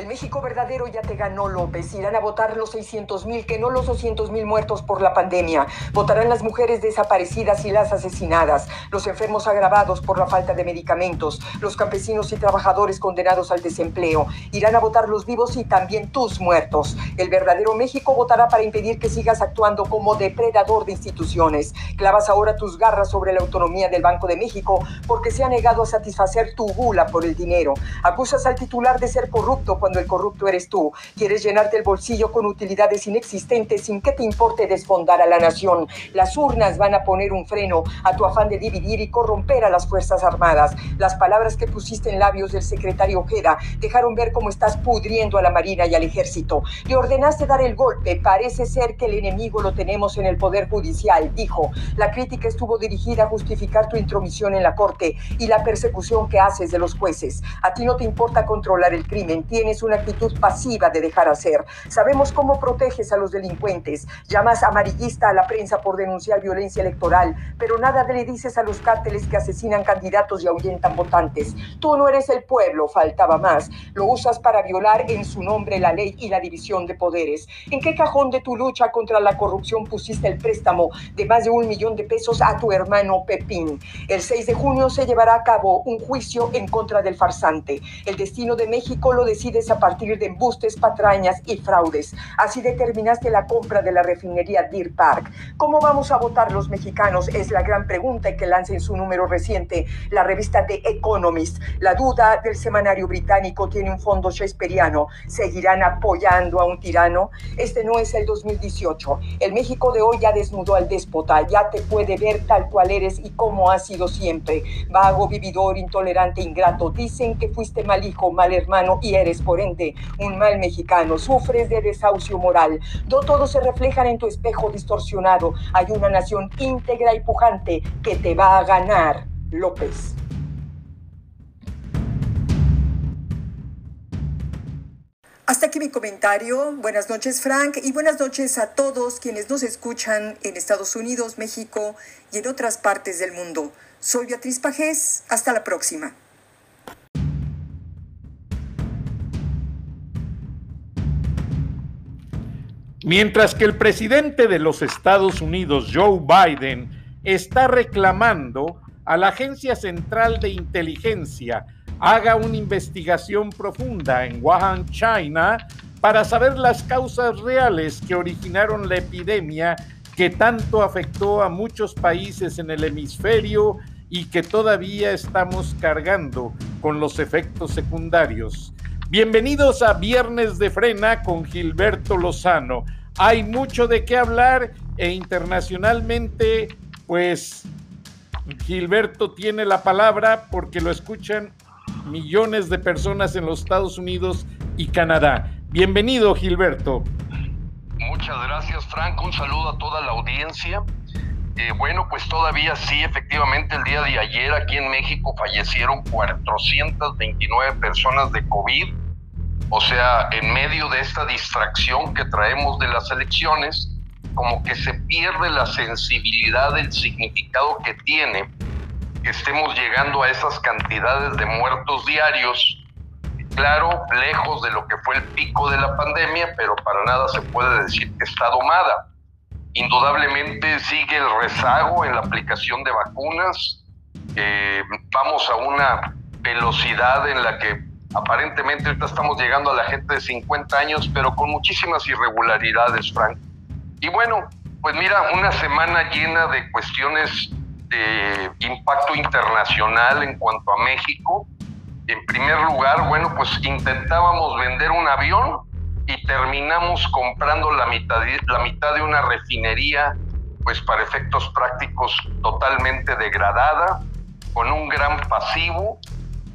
El México verdadero ya te ganó, López. Irán a votar los 600 mil, que no los 200 mil muertos por la pandemia. Votarán las mujeres desaparecidas y las asesinadas, los enfermos agravados por la falta de medicamentos, los campesinos y trabajadores condenados al desempleo. Irán a votar los vivos y también tus muertos. El verdadero México votará para impedir que sigas actuando como depredador de instituciones. Clavas ahora tus garras sobre la autonomía del Banco de México porque se ha negado a satisfacer tu gula por el dinero. Acusas al titular de ser corrupto cuando el corrupto eres tú. Quieres llenarte el bolsillo con utilidades inexistentes sin que te importe desfondar a la nación. Las urnas van a poner un freno a tu afán de dividir y corromper a las Fuerzas Armadas. Las palabras que pusiste en labios del secretario Ojeda dejaron ver cómo estás pudriendo a la Marina y al Ejército. Le ordenaste dar el golpe. Parece ser que el enemigo lo tenemos en el Poder Judicial, dijo. La crítica estuvo dirigida a justificar tu intromisión en la Corte y la persecución que haces de los jueces. A ti no te importa controlar el crimen. Tienes es una actitud pasiva de dejar hacer. Sabemos cómo proteges a los delincuentes. Llamas amarillista a la prensa por denunciar violencia electoral, pero nada le dices a los cárteles que asesinan candidatos y ahuyentan votantes. Tú no eres el pueblo, faltaba más. Lo usas para violar en su nombre la ley y la división de poderes. ¿En qué cajón de tu lucha contra la corrupción pusiste el préstamo de más de un millón de pesos a tu hermano Pepín? El 6 de junio se llevará a cabo un juicio en contra del farsante. El destino de México lo decide a partir de embustes, patrañas y fraudes. Así determinaste la compra de la refinería Deer Park. ¿Cómo vamos a votar los mexicanos? Es la gran pregunta que lanza en su número reciente la revista The Economist. La duda del semanario británico tiene un fondo shakespeariano. ¿Seguirán apoyando a un tirano? Este no es el 2018. El México de hoy ya desnudó al déspota, ya te puede ver tal cual eres y como has sido siempre. Vago, vividor, intolerante, ingrato. Dicen que fuiste mal hijo, mal hermano y eres por un mal mexicano, sufres de desahucio moral. No todos se reflejan en tu espejo distorsionado. Hay una nación íntegra y pujante que te va a ganar, López. Hasta aquí mi comentario. Buenas noches, Frank, y buenas noches a todos quienes nos escuchan en Estados Unidos, México y en otras partes del mundo. Soy Beatriz Pajés. Hasta la próxima. Mientras que el presidente de los Estados Unidos, Joe Biden, está reclamando a la Agencia Central de Inteligencia haga una investigación profunda en Wuhan, China, para saber las causas reales que originaron la epidemia que tanto afectó a muchos países en el hemisferio y que todavía estamos cargando con los efectos secundarios. Bienvenidos a Viernes de Frena con Gilberto Lozano. Hay mucho de qué hablar e internacionalmente, pues Gilberto tiene la palabra porque lo escuchan millones de personas en los Estados Unidos y Canadá. Bienvenido, Gilberto. Muchas gracias, Franco. Un saludo a toda la audiencia. Eh, bueno, pues todavía sí, efectivamente, el día de ayer aquí en México fallecieron 429 personas de COVID. O sea, en medio de esta distracción que traemos de las elecciones, como que se pierde la sensibilidad del significado que tiene que estemos llegando a esas cantidades de muertos diarios. Claro, lejos de lo que fue el pico de la pandemia, pero para nada se puede decir que está domada. Indudablemente sigue el rezago en la aplicación de vacunas. Eh, vamos a una velocidad en la que aparentemente ahorita estamos llegando a la gente de 50 años, pero con muchísimas irregularidades, Frank. Y bueno, pues mira, una semana llena de cuestiones de impacto internacional en cuanto a México. En primer lugar, bueno, pues intentábamos vender un avión y terminamos comprando la mitad, la mitad de una refinería, pues para efectos prácticos totalmente degradada, con un gran pasivo,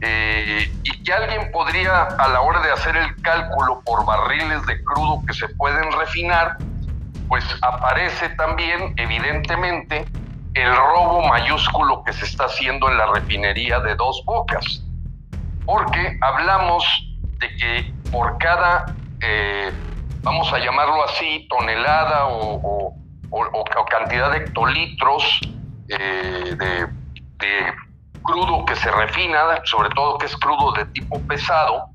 eh, y que alguien podría, a la hora de hacer el cálculo por barriles de crudo que se pueden refinar, pues aparece también, evidentemente, el robo mayúsculo que se está haciendo en la refinería de Dos Bocas. Porque hablamos de que por cada, eh, vamos a llamarlo así, tonelada o, cantidad de hectolitros eh, de, de crudo que se refina, sobre todo que es crudo de tipo pesado,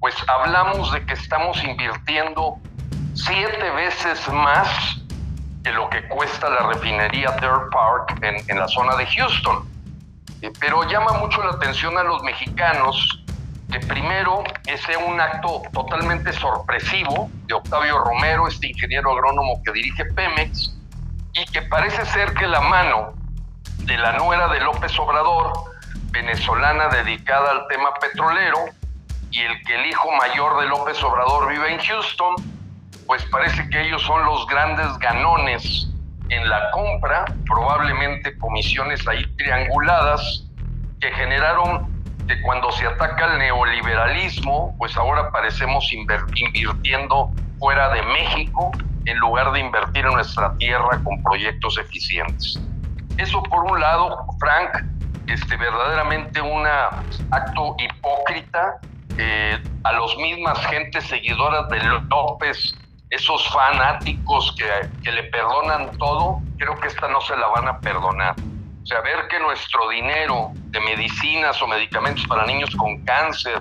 pues hablamos de que estamos invirtiendo siete veces más que lo que cuesta la refinería Deer Park en, la zona de Houston. Eh, pero llama mucho la atención a los mexicanos que primero ese un acto totalmente sorpresivo de Octavio Romero, este ingeniero agrónomo que dirige Pemex, y que parece ser que la mano de la nuera de López Obrador, venezolana dedicada al tema petrolero, y el que el hijo mayor de López Obrador vive en Houston, pues parece que ellos son los grandes ganones en la compra, probablemente comisiones ahí trianguladas que generaron que cuando se ataca el neoliberalismo, pues ahora parecemos invirtiendo fuera de México en lugar de invertir en nuestra tierra con proyectos eficientes. Eso por un lado, Frank, este, verdaderamente un acto hipócrita eh, a los mismas gentes seguidoras de López esos fanáticos que, le perdonan todo, creo que esta no se la van a perdonar. O sea, ver que nuestro dinero de medicinas o medicamentos para niños con cáncer,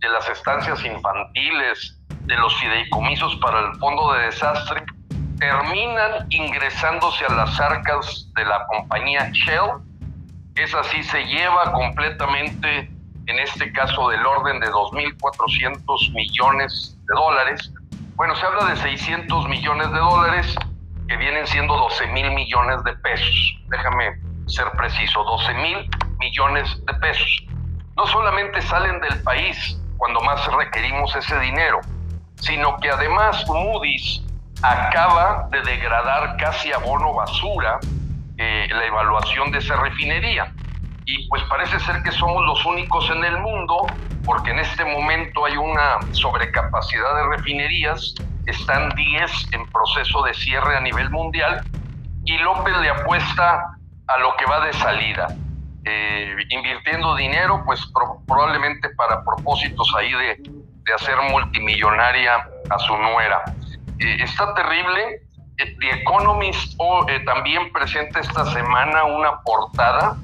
de las estancias infantiles, de los fideicomisos para el fondo de desastre, terminan ingresándose a las arcas de la compañía Shell. Es así, se lleva completamente, en este caso del orden de 2.400 millones de dólares, bueno, se habla de 600 millones de dólares que vienen siendo 12 mil millones de pesos. Déjame ser preciso, 12 mil millones de pesos. No solamente salen del país cuando más requerimos ese dinero, sino que además Moody's acaba de degradar casi a bono basura eh, la evaluación de esa refinería. Y pues parece ser que somos los únicos en el mundo porque en este momento hay una sobrecapacidad de refinerías, están 10 en proceso de cierre a nivel mundial y López le apuesta a lo que va de salida, eh, invirtiendo dinero, pues probablemente para propósitos ahí de, hacer multimillonaria a su nuera. Eh, está terrible. Eh, The Economist oh, también presenta esta semana una portada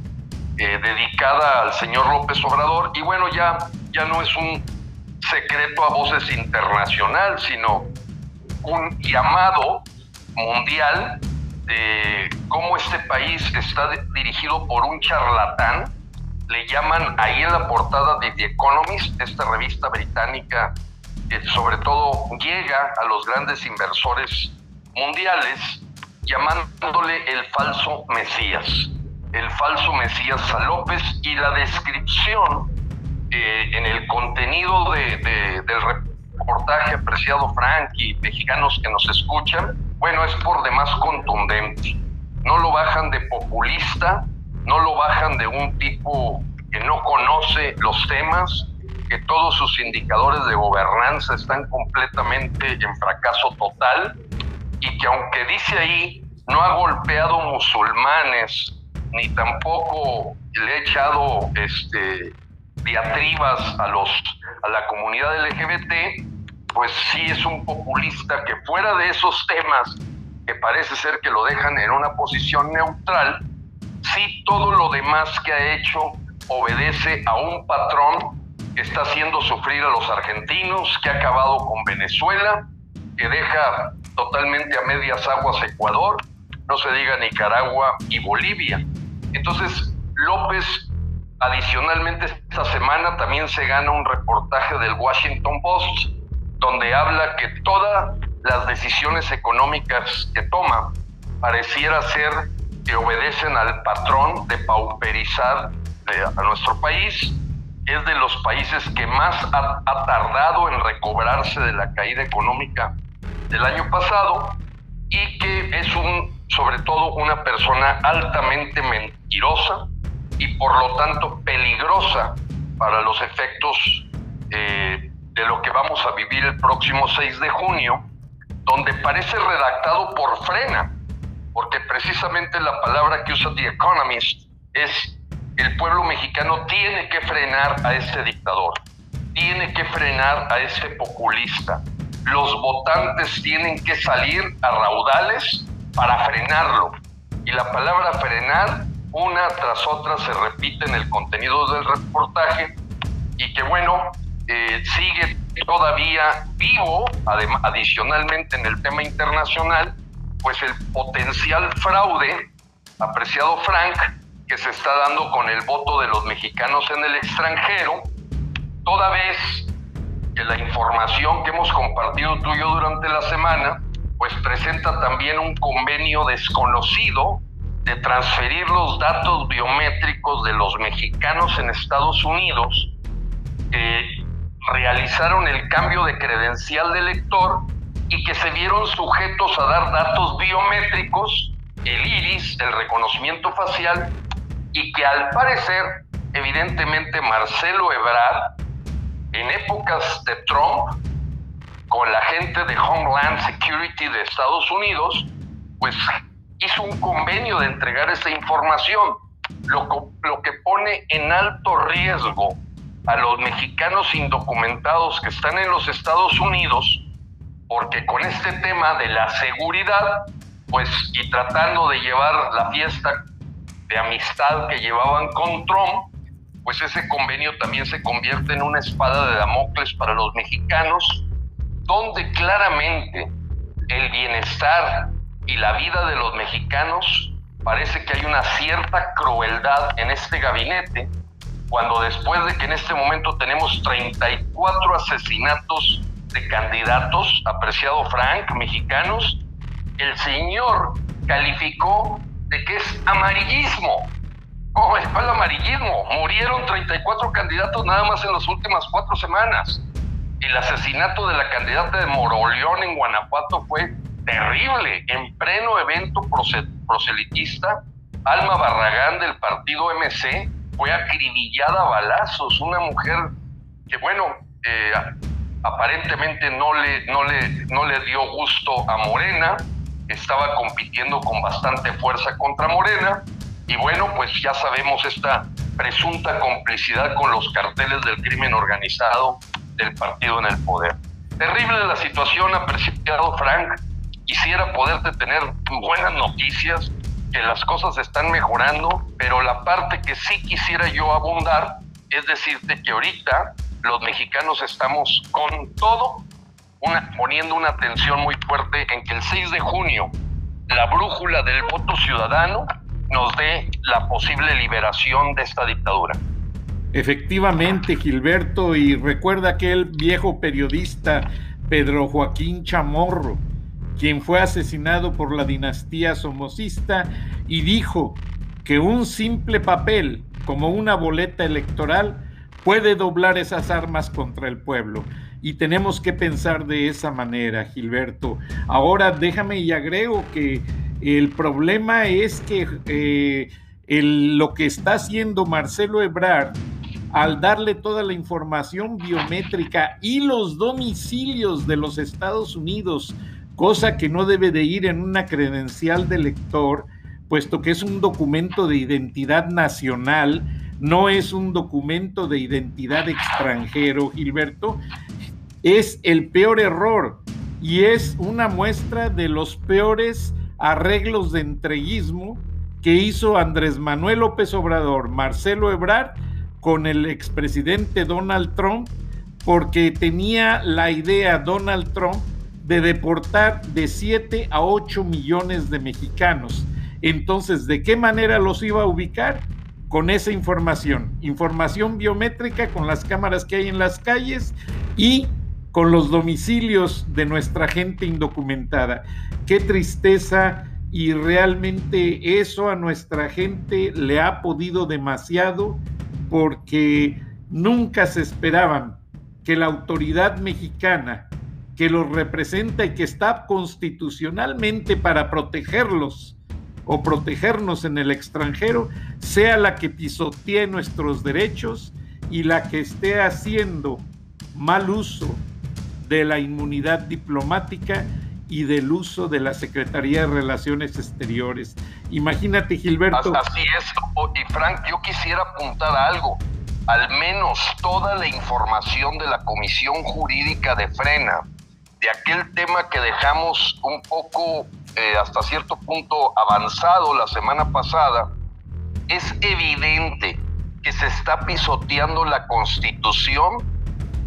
dedicada al señor López Obrador y bueno, ya ya no es un secreto a voces internacional, sino un llamado mundial de cómo este país está dirigido por un charlatán. Le llaman ahí en la portada de The Economist, esta revista británica sobre todo llega a los grandes inversores mundiales, llamándole el falso Mesías. El falso Mesías a López y la descripción en el contenido de, del reportaje, apreciado Frank y mexicanos que nos escuchan, bueno, es por demás contundente. No lo bajan de populista, no lo bajan de un tipo que no conoce los temas, que todos sus indicadores de gobernanza están completamente en fracaso total y que aunque dice ahí no ha golpeado musulmanes, ni tampoco le ha echado este, diatribas a, los, a la comunidad LGBT, pues sí es un populista que fuera de esos temas que parece ser que lo dejan en una posición neutral, sí todo lo demás que ha hecho obedece a un patrón que está haciendo sufrir a los argentinos, que ha acabado con Venezuela, que deja totalmente a medias aguas Ecuador, no se diga Nicaragua y Bolivia. Entonces, López, adicionalmente esta semana también se gana un reportaje del Washington Post, donde habla que todas las decisiones económicas que toma pareciera ser que obedecen al patrón de pauperizar a nuestro país. Es de los países que más ha, tardado en recobrarse de la caída económica del año pasado y que es un, sobre todo una persona altamente mentirosa y por lo tanto peligrosa para los efectos eh, de lo que vamos a vivir el próximo 6 de junio, donde parece redactado por frena, porque precisamente la palabra que usa The Economist es el pueblo mexicano tiene que frenar a ese dictador, tiene que frenar a ese populista. Los votantes tienen que salir a raudales para frenarlo. Y la palabra frenar, una tras otra, se repite en el contenido del reportaje y que bueno, eh, sigue todavía vivo, adicionalmente en el tema internacional, pues el potencial fraude, apreciado Frank, que se está dando con el voto de los mexicanos en el extranjero, toda vez que la información que hemos compartido tú y yo durante la semana, pues presenta también un convenio desconocido de transferir los datos biométricos de los mexicanos en Estados Unidos que realizaron el cambio de credencial de lector y que se vieron sujetos a dar datos biométricos, el iris, el reconocimiento facial, y que al parecer, evidentemente, Marcelo Ebrard, en épocas de Trump, con la gente de Homeland Security de Estados Unidos, pues hizo un convenio de entregar esa información, lo, lo que pone en alto riesgo a los mexicanos indocumentados que están en los Estados Unidos, porque con este tema de la seguridad, pues y tratando de llevar la fiesta de amistad que llevaban con Trump, pues ese convenio también se convierte en una espada de Damocles para los mexicanos, donde claramente el bienestar y la vida de los mexicanos parece que hay una cierta crueldad en este gabinete, cuando después de que en este momento tenemos 34 asesinatos de candidatos, apreciado Frank, mexicanos, el señor calificó que es amarillismo. ¿Cómo el amarillismo? Murieron 34 candidatos nada más en las últimas cuatro semanas. El asesinato de la candidata de Moroleón en Guanajuato fue terrible. En pleno evento proselitista, Alma Barragán del partido MC fue acribillada a balazos. Una mujer que, bueno, eh, aparentemente no le, no, le, no le dio gusto a Morena, estaba compitiendo con bastante fuerza contra Morena y bueno, pues ya sabemos esta presunta complicidad con los carteles del crimen organizado del partido en el poder. Terrible la situación, apreciado Frank. Quisiera poderte tener buenas noticias, que las cosas están mejorando, pero la parte que sí quisiera yo abundar es decirte que ahorita los mexicanos estamos con todo una, poniendo una atención muy fuerte en que el 6 de junio la brújula del voto ciudadano nos dé la posible liberación de esta dictadura. Efectivamente, Gilberto, y recuerda aquel viejo periodista Pedro Joaquín Chamorro, quien fue asesinado por la dinastía somocista y dijo que un simple papel como una boleta electoral puede doblar esas armas contra el pueblo. Y tenemos que pensar de esa manera, Gilberto. Ahora déjame y agrego que el problema es que eh, lo que está haciendo Marcelo Ebrard al darle toda la información biométrica y los domicilios de los Estados Unidos cosa que no debe de ir en una credencial de lector, puesto que es un documento de identidad nacional, no es un documento de identidad extranjero, Gilberto, es el peor error y es una muestra de los peores arreglos de entreguismo que hizo Andrés Manuel López Obrador, Marcelo Ebrard, con el expresidente Donald Trump, porque tenía la idea Donald Trump de deportar de 7 a 8 millones de mexicanos. Entonces, ¿de qué manera los iba a ubicar? Con esa información, información biométrica con las cámaras que hay en las calles y con los domicilios de nuestra gente indocumentada. Qué tristeza y realmente eso a nuestra gente le ha podido demasiado porque nunca se esperaban que la autoridad mexicana que los representa y que está constitucionalmente para protegerlos o protegernos en el extranjero, sea la que pisotee nuestros derechos y la que esté haciendo mal uso de la inmunidad diplomática y del uso de la Secretaría de Relaciones Exteriores. Imagínate, Gilberto. Así es, y Frank, yo quisiera apuntar algo. Al menos toda la información de la Comisión Jurídica de Frena, de aquel tema que dejamos un poco eh, hasta cierto punto avanzado la semana pasada, es evidente que se está pisoteando la Constitución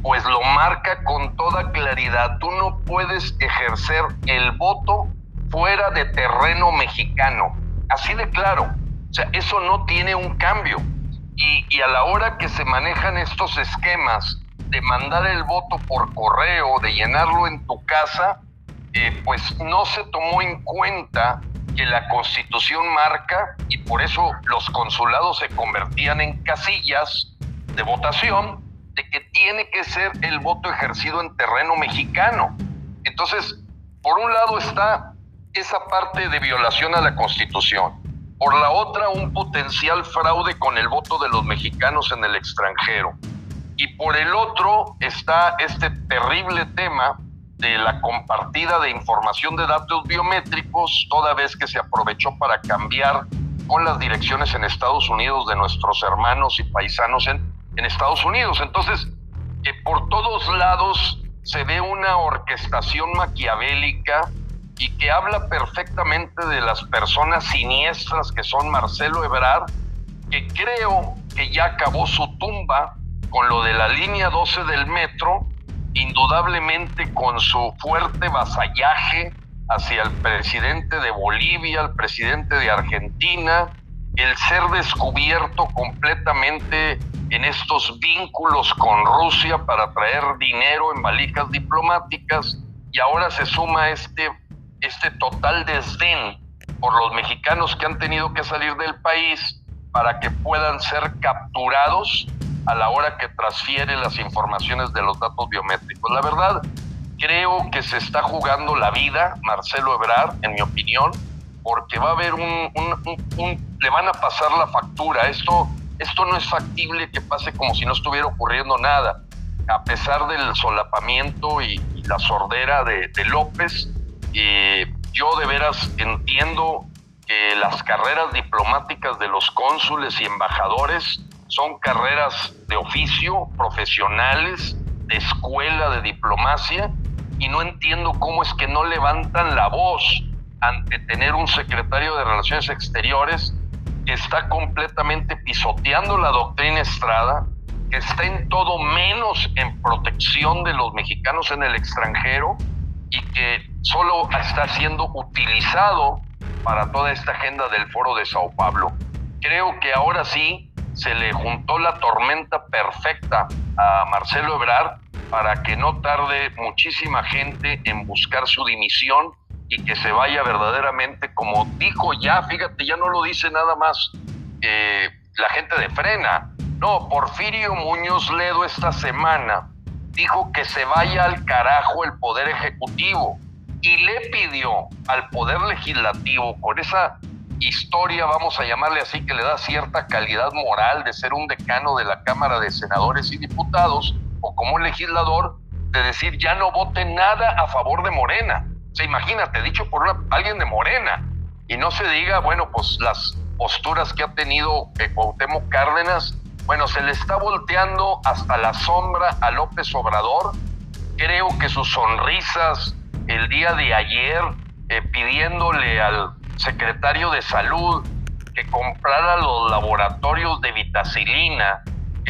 pues lo marca con toda claridad. Tú no puedes ejercer el voto fuera de terreno mexicano. Así de claro. O sea, eso no tiene un cambio. Y, a la hora que se manejan estos esquemas de mandar el voto por correo, de llenarlo en tu casa, eh, pues no se tomó en cuenta que la constitución marca y por eso los consulados se convertían en casillas de votación de que tiene que ser el voto ejercido en terreno mexicano. Entonces, por un lado está esa parte de violación a la Constitución, por la otra un potencial fraude con el voto de los mexicanos en el extranjero, y por el otro está este terrible tema de la compartida de información de datos biométricos, toda vez que se aprovechó para cambiar con las direcciones en Estados Unidos de nuestros hermanos y paisanos en en Estados Unidos. Entonces, que por todos lados se ve una orquestación maquiavélica y que habla perfectamente de las personas siniestras que son Marcelo Ebrard, que creo que ya acabó su tumba con lo de la línea 12 del metro, indudablemente con su fuerte vasallaje hacia el presidente de Bolivia, el presidente de Argentina, el ser descubierto completamente en estos vínculos con Rusia para traer dinero en valijas diplomáticas y ahora se suma este, este total desdén por los mexicanos que han tenido que salir del país para que puedan ser capturados a la hora que transfiere las informaciones de los datos biométricos. La verdad, creo que se está jugando la vida Marcelo Ebrard, en mi opinión, porque va a haber un, le van a pasar la factura. Esto, esto no es factible que pase como si no estuviera ocurriendo nada. A pesar del solapamiento y, la sordera de, López, eh, yo de veras entiendo que las carreras diplomáticas de los cónsules y embajadores son carreras de oficio, profesionales, de escuela de diplomacia, y no entiendo cómo es que no levantan la voz ante tener un secretario de Relaciones Exteriores que está completamente pisoteando la doctrina Estrada, que está en todo menos en protección de los mexicanos en el extranjero y que solo está siendo utilizado para toda esta agenda del foro de Sao Paulo. Creo que ahora sí se le juntó la tormenta perfecta a Marcelo Ebrard para que no tarde muchísima gente en buscar su dimisión y que se vaya verdaderamente como dijo ya, fíjate, ya no lo dice nada más eh, la gente de frena. No, Porfirio Muñoz Ledo esta semana dijo que se vaya al carajo el poder ejecutivo y le pidió al poder legislativo con esa historia, vamos a llamarle así, que le da cierta calidad moral de ser un decano de la Cámara de Senadores y Diputados o como legislador, de decir ya no vote nada a favor de Morena O imagínate, dicho por alguien de Morena. Y no se diga, bueno, pues las posturas que ha tenido eh, Cuauhtémoc Cárdenas, bueno, se le está volteando hasta la sombra a López Obrador. Creo que sus sonrisas el día de ayer eh, pidiéndole al secretario de salud que comprara los laboratorios de vitacilina,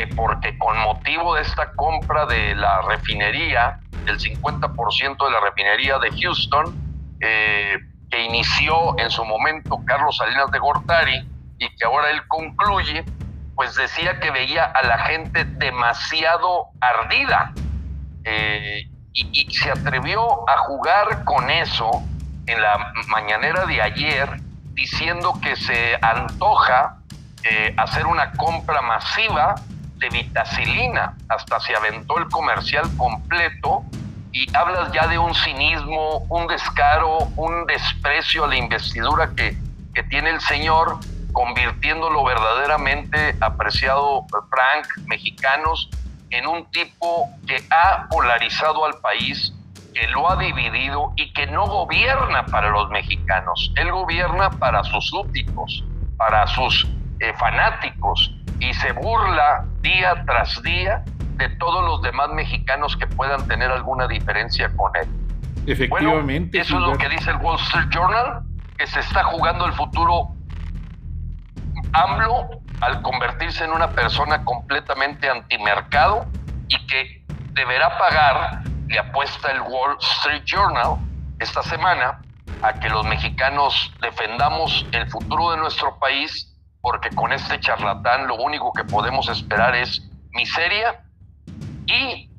porque con motivo de esta compra de la refinería, del 50% de la refinería de Houston, eh, que inició en su momento Carlos Salinas de Gortari y que ahora él concluye, pues decía que veía a la gente demasiado ardida eh, y, se atrevió a jugar con eso en la mañanera de ayer, diciendo que se antoja eh, hacer una compra masiva de vitacilina. Hasta se aventó el comercial completo y hablas ya de un cinismo, un descaro, un desprecio a la investidura que, que tiene el señor, convirtiéndolo verdaderamente apreciado Frank, mexicanos, en un tipo que ha polarizado al país, que lo ha dividido y que no gobierna para los mexicanos, él gobierna para sus súbditos, para sus eh, fanáticos y se burla día tras día de todos los demás mexicanos que puedan tener alguna diferencia con él. Efectivamente. eso es lo que dice el Wall Street Journal, que se está jugando el futuro AMLO al convertirse en una persona completamente antimercado y que deberá pagar, le apuesta el Wall Street Journal esta semana, a que los mexicanos defendamos el futuro de nuestro país, porque con este charlatán lo único que podemos esperar es miseria y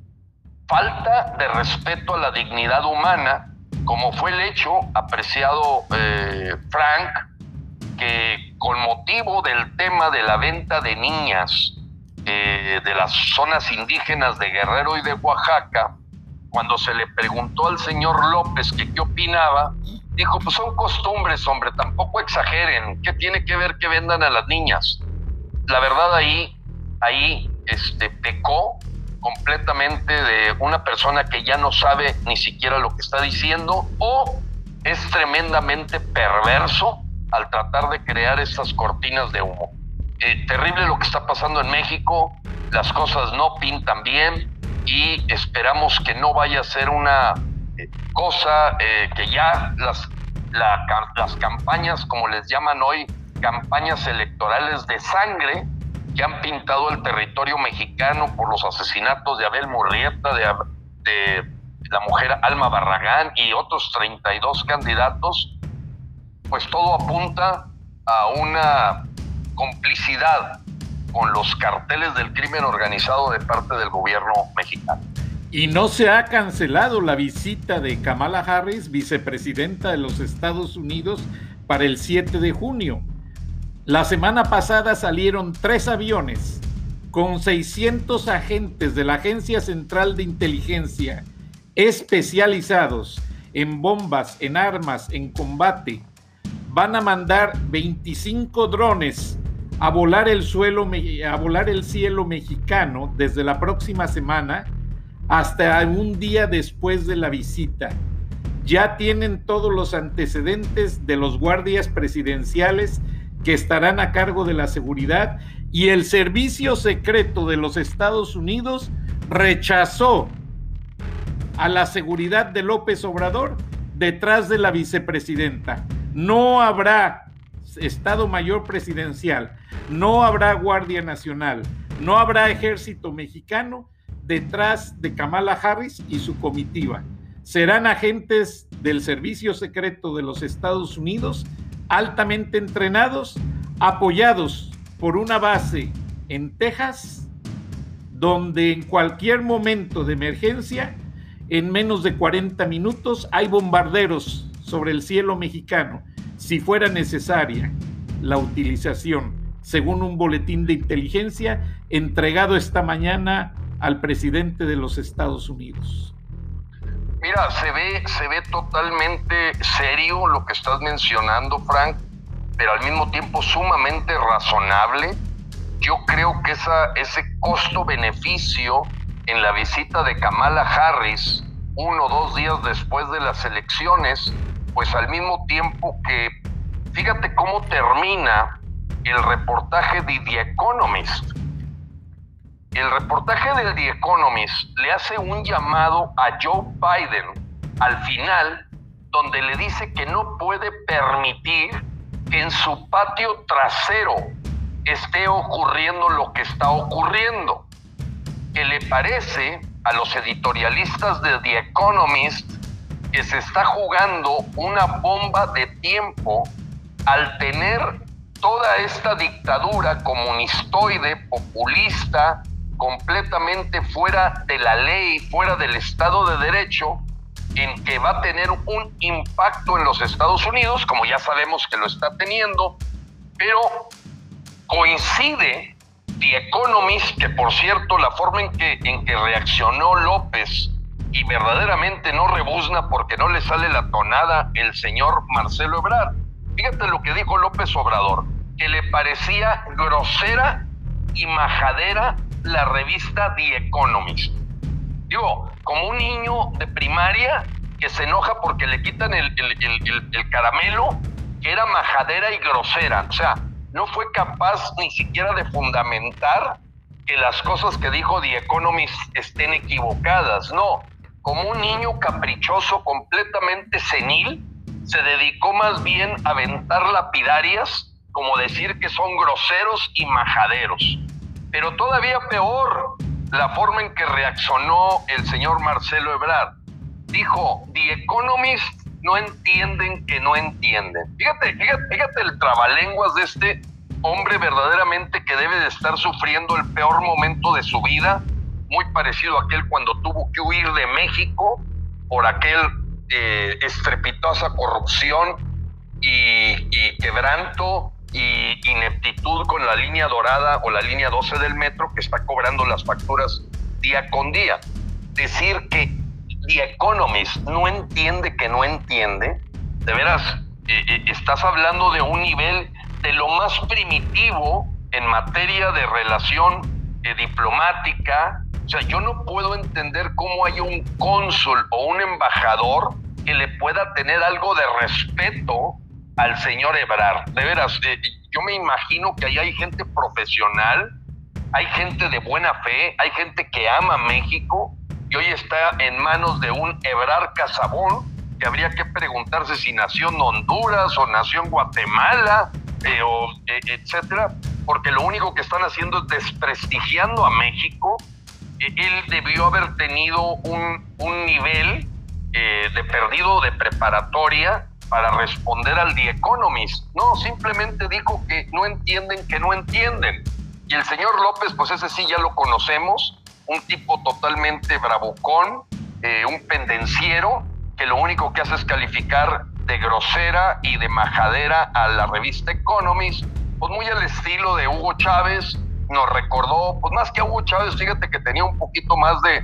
falta de respeto a la dignidad humana, como fue el hecho apreciado eh, Frank, que con motivo del tema de la venta de niñas eh, de las zonas indígenas de Guerrero y de Oaxaca, cuando se le preguntó al señor López que qué opinaba, dijo, pues son costumbres, hombre, tampoco exageren, ¿qué tiene que ver que vendan a las niñas? La verdad ahí, ahí este, pecó completamente de una persona que ya no sabe ni siquiera lo que está diciendo o es tremendamente perverso al tratar de crear estas cortinas de humo. Eh, terrible lo que está pasando en México, las cosas no pintan bien y esperamos que no vaya a ser una cosa eh, que ya las, las campañas, como les llaman hoy, campañas electorales de sangre, que han pintado el territorio mexicano por los asesinatos de Abel Murrieta, de, la mujer Alma Barragán y otros 32 candidatos, pues todo apunta a una complicidad con los carteles del crimen organizado de parte del gobierno mexicano. Y no se ha cancelado la visita de Kamala Harris, vicepresidenta de los Estados Unidos, para el 7 de junio. La semana pasada salieron tres aviones con 600 agentes de la Agencia Central de Inteligencia especializados en bombas, en armas, en combate. Van a mandar 25 drones a volar el suelo, a volar el cielo mexicano desde la próxima semana hasta un día después de la visita. Ya tienen todos los antecedentes de los guardias presidenciales que estarán a cargo de la seguridad y el Servicio Secreto de los Estados Unidos rechazó a la seguridad de López Obrador detrás de la vicepresidenta. No habrá Estado Mayor Presidencial, no habrá Guardia Nacional, no habrá Ejército Mexicano detrás de Kamala Harris y su comitiva. Serán agentes del Servicio Secreto de los Estados Unidos altamente entrenados, apoyados por una base en Texas, donde en cualquier momento de emergencia, en menos de 40 minutos, hay bombarderos sobre el cielo mexicano, si fuera necesaria la utilización, según un boletín de inteligencia entregado esta mañana al presidente de los Estados Unidos. Mira, se ve, se ve totalmente serio lo que estás mencionando, Frank, pero al mismo tiempo sumamente razonable. Yo creo que esa, ese costo-beneficio en la visita de Kamala Harris uno o dos días después de las elecciones, pues al mismo tiempo que, fíjate cómo termina el reportaje de The Economist. El reportaje del The Economist le hace un llamado a Joe Biden al final, donde le dice que no puede permitir que en su patio trasero esté ocurriendo lo que está ocurriendo, que le parece a los editorialistas de The Economist que se está jugando una bomba de tiempo al tener toda esta dictadura comunistoide, populista, completamente fuera de la ley, fuera del Estado de Derecho, en que va a tener un impacto en los Estados Unidos, como ya sabemos que lo está teniendo, pero coincide The Economist, que por cierto la forma en que, en que reaccionó López y verdaderamente no rebuzna porque no le sale la tonada el señor Marcelo Ebrard. Fíjate lo que dijo López Obrador, que le parecía grosera y majadera la revista The Economist. Digo, como un niño de primaria que se enoja porque le quitan el, el caramelo, que era majadera y grosera. O sea, no fue capaz ni siquiera de fundamentar que las cosas que dijo The Economist estén equivocadas. No, como un niño caprichoso, completamente senil, se dedicó más bien a aventar lapidarias, como decir que son groseros y majaderos. Pero todavía peor, la forma en que reaccionó el señor Marcelo Ebrard. Dijo, The Economist no entienden que no entienden. Fíjate, fíjate, fíjate el trabalenguas de este hombre verdaderamente que debe de estar sufriendo el peor momento de su vida, muy parecido a aquel cuando tuvo que huir de México por aquel eh, estrepitosa corrupción y, y, quebranto y ineptitud con la línea dorada o la línea 12 del metro que está cobrando las facturas día con día. Decir que The Economist no entiende que no entiende, de veras, eh, eh, estás hablando de un nivel de lo más primitivo en materia de relación diplomática, o sea, yo no puedo entender cómo hay un cónsul o un embajador que le pueda tener algo de respeto al señor Ebrard. De veras, eh, yo me imagino que ahí hay gente profesional, hay gente de buena fe, hay gente que ama México y hoy está en manos de un Ebrard Casabón que habría que preguntarse si nació en Honduras o nació en Guatemala, eh, o, eh, etcétera, porque lo único que están haciendo es desprestigiando a México él debió haber tenido un, nivel eh, de perdido de preparatoria para responder al The Economist. No, simplemente dijo que no entienden, que no entienden. Y el señor López, pues ese sí ya lo conocemos, un tipo totalmente bravucón, eh, un pendenciero, que lo único que hace es calificar de grosera y de majadera a la revista Economist, pues muy al estilo de Hugo Chávez, nos recordó, pues más que a Hugo Chávez, fíjate que tenía un poquito más de,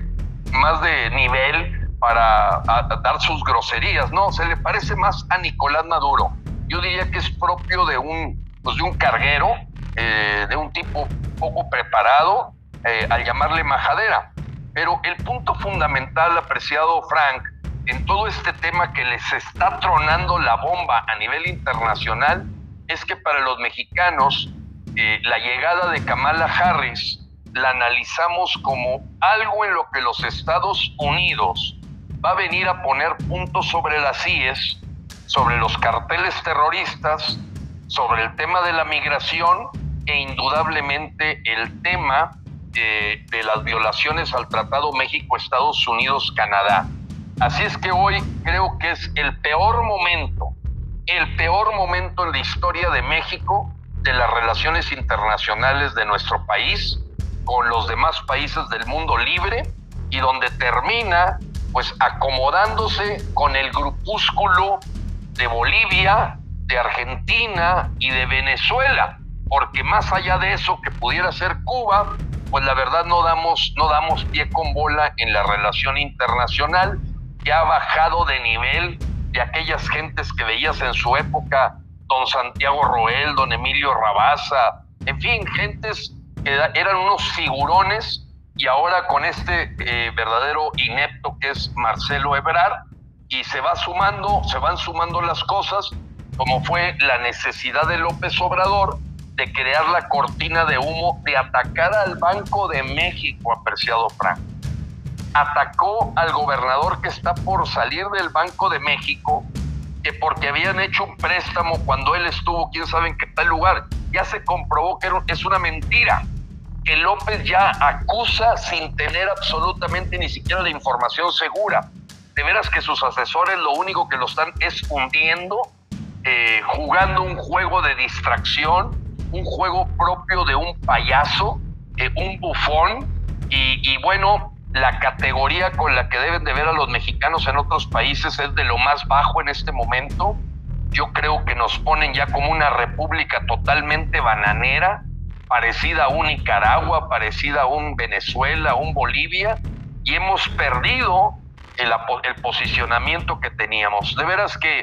más de nivel para dar sus groserías, ¿no? Se le parece más a Nicolás Maduro. Yo diría que es propio de un, pues de un carguero, eh, de un tipo poco preparado, eh, al llamarle majadera. Pero el punto fundamental, apreciado Frank, en todo este tema que les está tronando la bomba a nivel internacional, es que para los mexicanos eh, la llegada de Kamala Harris la analizamos como algo en lo que los Estados Unidos va a venir a poner puntos sobre las IES, sobre los carteles terroristas, sobre el tema de la migración e indudablemente el tema eh, de las violaciones al Tratado México-Estados Unidos-Canadá. Así es que hoy creo que es el peor momento, el peor momento en la historia de México de las relaciones internacionales de nuestro país con los demás países del mundo libre y donde termina pues acomodándose con el grupúsculo de Bolivia, de Argentina y de Venezuela, porque más allá de eso que pudiera ser Cuba, pues la verdad no damos no damos pie con bola en la relación internacional que ha bajado de nivel de aquellas gentes que veías en su época don Santiago Roel, don Emilio Rabaza, en fin, gentes que eran unos figurones y ahora con este eh, verdadero inepto que es Marcelo Ebrard, y se va sumando, se van sumando las cosas, como fue la necesidad de López Obrador de crear la cortina de humo, de atacar al Banco de México, apreciado Frank. Atacó al gobernador que está por salir del Banco de México, que porque habían hecho un préstamo cuando él estuvo, quién sabe en qué tal lugar, ya se comprobó que es una mentira, que López ya acusa sin tener absolutamente ni siquiera la información segura. De veras que sus asesores lo único que lo están es hundiendo, eh, jugando un juego de distracción, un juego propio de un payaso, eh, un bufón, y, bueno, la categoría con la que deben de ver a los mexicanos en otros países es de lo más bajo en este momento. Yo creo que nos ponen ya como una república totalmente bananera, parecida a un Nicaragua, parecida a un Venezuela, a un Bolivia, y hemos perdido el, posicionamiento que teníamos. De veras que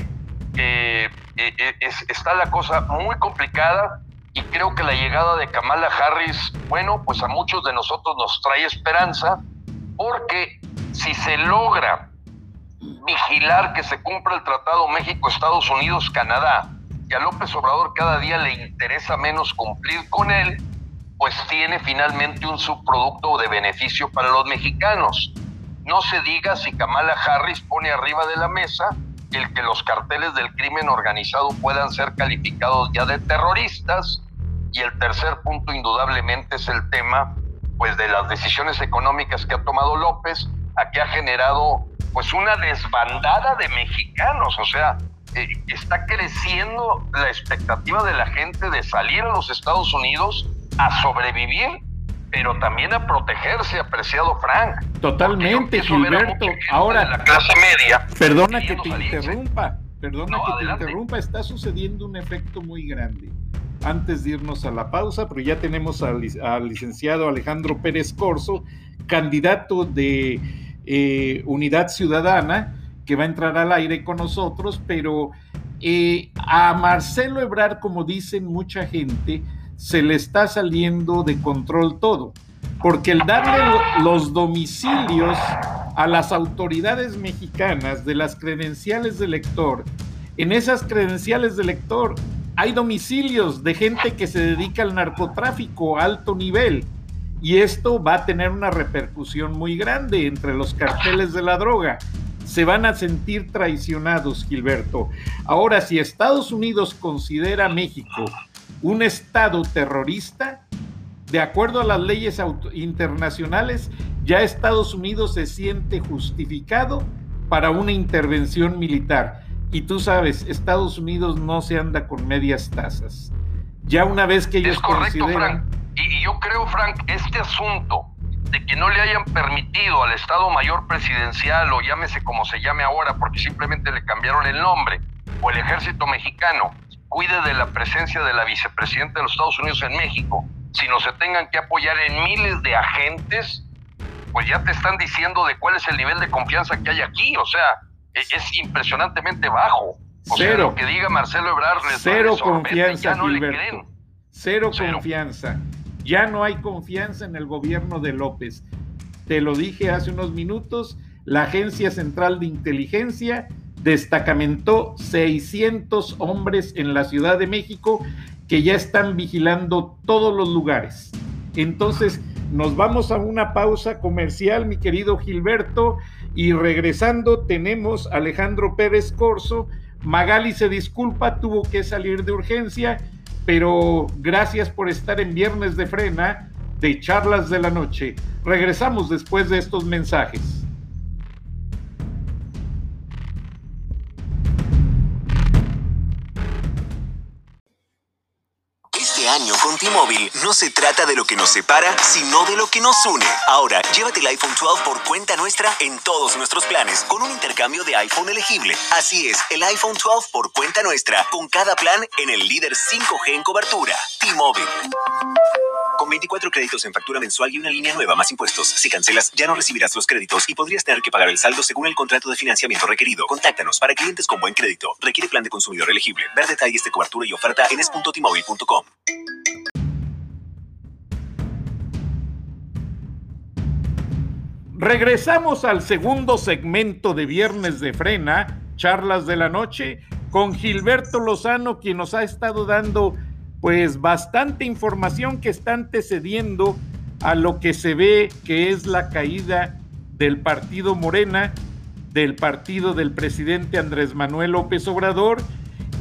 eh, eh, está la cosa muy complicada y creo que la llegada de Kamala Harris, bueno, pues a muchos de nosotros nos trae esperanza, porque si se logra vigilar que se cumpla el Tratado México, Estados Unidos, Canadá, que a López Obrador cada día le interesa menos cumplir con él, pues tiene finalmente un subproducto de beneficio para los mexicanos. No se diga si Kamala Harris pone arriba de la mesa el que los carteles del crimen organizado puedan ser calificados ya de terroristas. Y el tercer punto indudablemente es el tema pues de las decisiones económicas que ha tomado López, a que ha generado pues una desbandada de mexicanos, o sea, eh, está creciendo la expectativa de la gente de salir a los Estados Unidos a sobrevivir pero también a protegerse, apreciado Frank. Totalmente, Gilberto. Ahora, la clase media. Perdona que te interrumpa, perdona que te interrumpa, está sucediendo un efecto muy grande. Antes de irnos a la pausa, pero ya tenemos al, licenciado Alejandro Pérez Corso, candidato de eh, Unidad Ciudadana, que va a entrar al aire con nosotros, pero eh, a Marcelo Ebrar, como dicen mucha gente, se le está saliendo de control todo, porque el darle los domicilios a las autoridades mexicanas de las credenciales de lector, en esas credenciales de lector hay domicilios de gente que se dedica al narcotráfico a alto nivel. Y esto va a tener una repercusión muy grande entre los carteles de la droga. Se van a sentir traicionados, Gilberto. Ahora, si Estados Unidos considera a México un Estado terrorista, de acuerdo a las leyes internacionales, ya Estados Unidos se siente justificado para una intervención militar. Y tú sabes, Estados Unidos no se anda con medias tazas. Ya una vez que ellos es correcto, Frank. Y, yo creo, Frank, este asunto de que no le hayan permitido al Estado Mayor Presidencial, o llámese como se llame ahora, porque simplemente le cambiaron el nombre, o el Ejército Mexicano, cuide de la presencia de la vicepresidenta de los Estados Unidos en México, sino se tengan que apoyar en miles de agentes, pues ya te están diciendo de cuál es el nivel de confianza que hay aquí. O sea, e-, es, impresionantemente bajo. O cero. Sea, lo que diga Marcelo Ebrard cero confianza, no Cero, confianza. Ya no hay confianza en el gobierno de López. Te lo dije hace unos minutos, la Agencia Central de Inteligencia destacamentó 600 hombres en la Ciudad de México que ya están vigilando todos los lugares. Entonces, nos vamos a una pausa comercial, mi querido Gilberto, y regresando tenemos a Alejandro Pérez Corso. Magali se disculpa, tuvo que salir de urgencia, pero gracias por estar en Viernes de Frena de Charlas de la Noche. Regresamos después de estos mensajes. T-Mobile no se trata de lo que nos separa, sino de lo que nos une. Ahora, llévate el iPhone 12 por cuenta nuestra en todos nuestros planes con un intercambio de iPhone elegible. Así es, el iPhone 12 por cuenta nuestra, con cada plan en el líder 5G en cobertura. T-Mobile. Con 24 créditos en factura mensual y una línea nueva más impuestos, si cancelas ya no recibirás los créditos y podrías tener que pagar el saldo según el contrato de financiamiento requerido. Contáctanos para clientes con buen crédito. Requiere plan de consumidor elegible. Ver detalles de cobertura y oferta en es.tmobile.com. Regresamos al segundo segmento de Viernes de Frena, charlas de la noche, con Gilberto Lozano, quien nos ha estado dando pues bastante información que está antecediendo a lo que se ve que es la caída del partido Morena, del partido del presidente Andrés Manuel López Obrador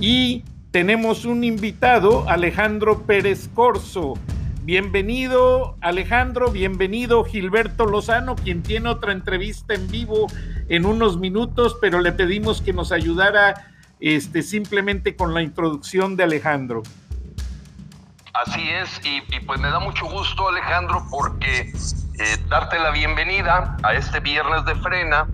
y tenemos un invitado, Alejandro Pérez Corso. Bienvenido Alejandro, bienvenido Gilberto Lozano, quien tiene otra entrevista en vivo en unos minutos, pero le pedimos que nos ayudara este, simplemente con la introducción de Alejandro. Así es, y, pues me da mucho gusto Alejandro porque eh, darte la bienvenida a este viernes de frena,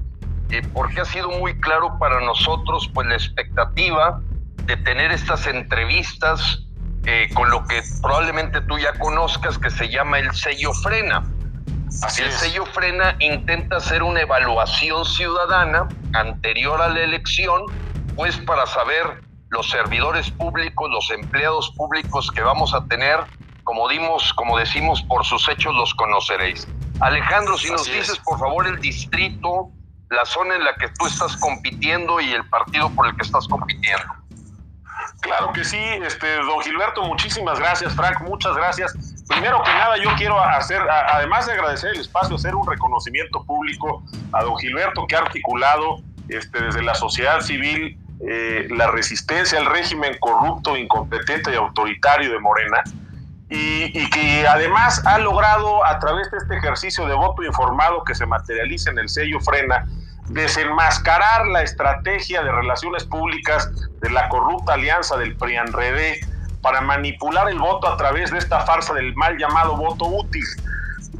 eh, porque ha sido muy claro para nosotros pues la expectativa de tener estas entrevistas eh, con lo que probablemente tú ya conozcas que se llama el sello frena. Así el sello frena intenta hacer una evaluación ciudadana anterior a la elección, pues para saber los servidores públicos, los empleados públicos que vamos a tener, como dimos, como decimos, por sus hechos los conoceréis. Alejandro, si nos dices por favor el distrito, la zona en la que tú estás compitiendo y el partido por el que estás compitiendo. Claro que sí, este, don Gilberto, muchísimas gracias, Frank, muchas gracias. Primero que nada, yo quiero hacer, además de agradecer el espacio, hacer un reconocimiento público a don Gilberto que ha articulado este, desde la sociedad civil eh, la resistencia al régimen corrupto, incompetente y autoritario de Morena, y, y, que además ha logrado a través de este ejercicio de voto informado que se materializa en el sello Frena, desenmascarar la estrategia de relaciones públicas de la corrupta alianza del PRIANREDE para manipular el voto a través de esta farsa del mal llamado voto útil.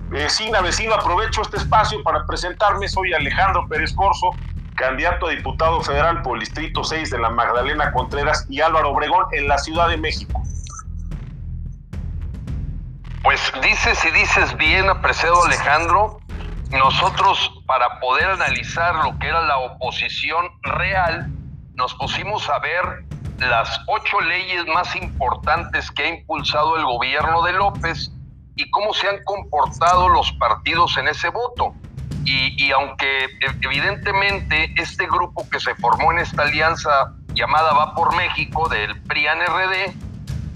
Vecina, vecino, aprovecho este espacio para presentarme. Soy Alejandro Pérez Corso, candidato a diputado federal por el Distrito 6 de la Magdalena Contreras y Álvaro Obregón en la Ciudad de México. Pues dices y dices bien, apreciado Alejandro, nosotros para poder analizar lo que era la oposición real, nos pusimos a ver las ocho leyes más importantes que ha impulsado el gobierno de López y cómo se han comportado los partidos en ese voto. Y, aunque evidentemente este grupo que se formó en esta alianza llamada Va por México del PRIAN-RD,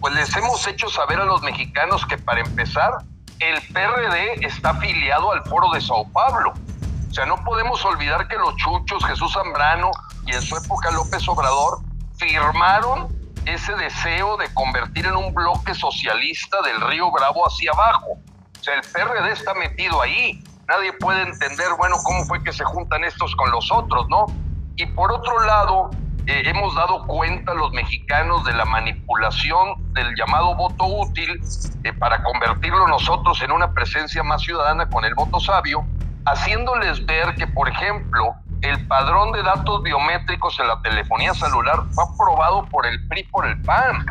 pues les hemos hecho saber a los mexicanos que para empezar, el PRD está afiliado al Foro de Sao Paulo. O sea, no podemos olvidar que los chuchos, Jesús Zambrano y en su época López Obrador, firmaron ese deseo de convertir en un bloque socialista del río Bravo hacia abajo. O sea, el PRD está metido ahí. Nadie puede entender, bueno, cómo fue que se juntan estos con los otros, ¿no? Y por otro lado, eh, hemos dado cuenta los mexicanos de la manipulación del llamado voto útil eh, para convertirlo nosotros en una presencia más ciudadana con el voto sabio, haciéndoles ver que, por ejemplo, el padrón de datos biométricos en la telefonía celular fue aprobado por el PRI, por el PAN.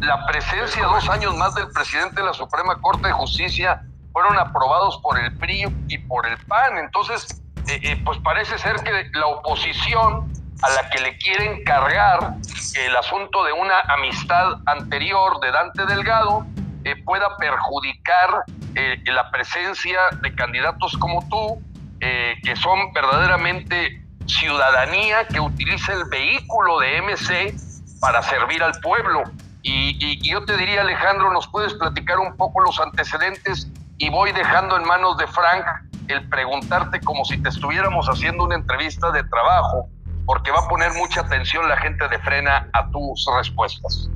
La presencia dos años más del presidente de la Suprema Corte de Justicia fueron aprobados por el PRI y por el PAN. Entonces, eh, pues parece ser que la oposición a la que le quieren cargar el asunto de una amistad anterior de Dante Delgado eh, pueda perjudicar eh, la presencia de candidatos como tú, eh, que son verdaderamente ciudadanía que utiliza el vehículo de MC para servir al pueblo. Y, y, yo te diría, Alejandro, ¿nos puedes platicar un poco los antecedentes? Y voy dejando en manos de Frank el preguntarte como si te estuviéramos haciendo una entrevista de trabajo porque va a poner mucha atención la gente de Frena a tus respuestas.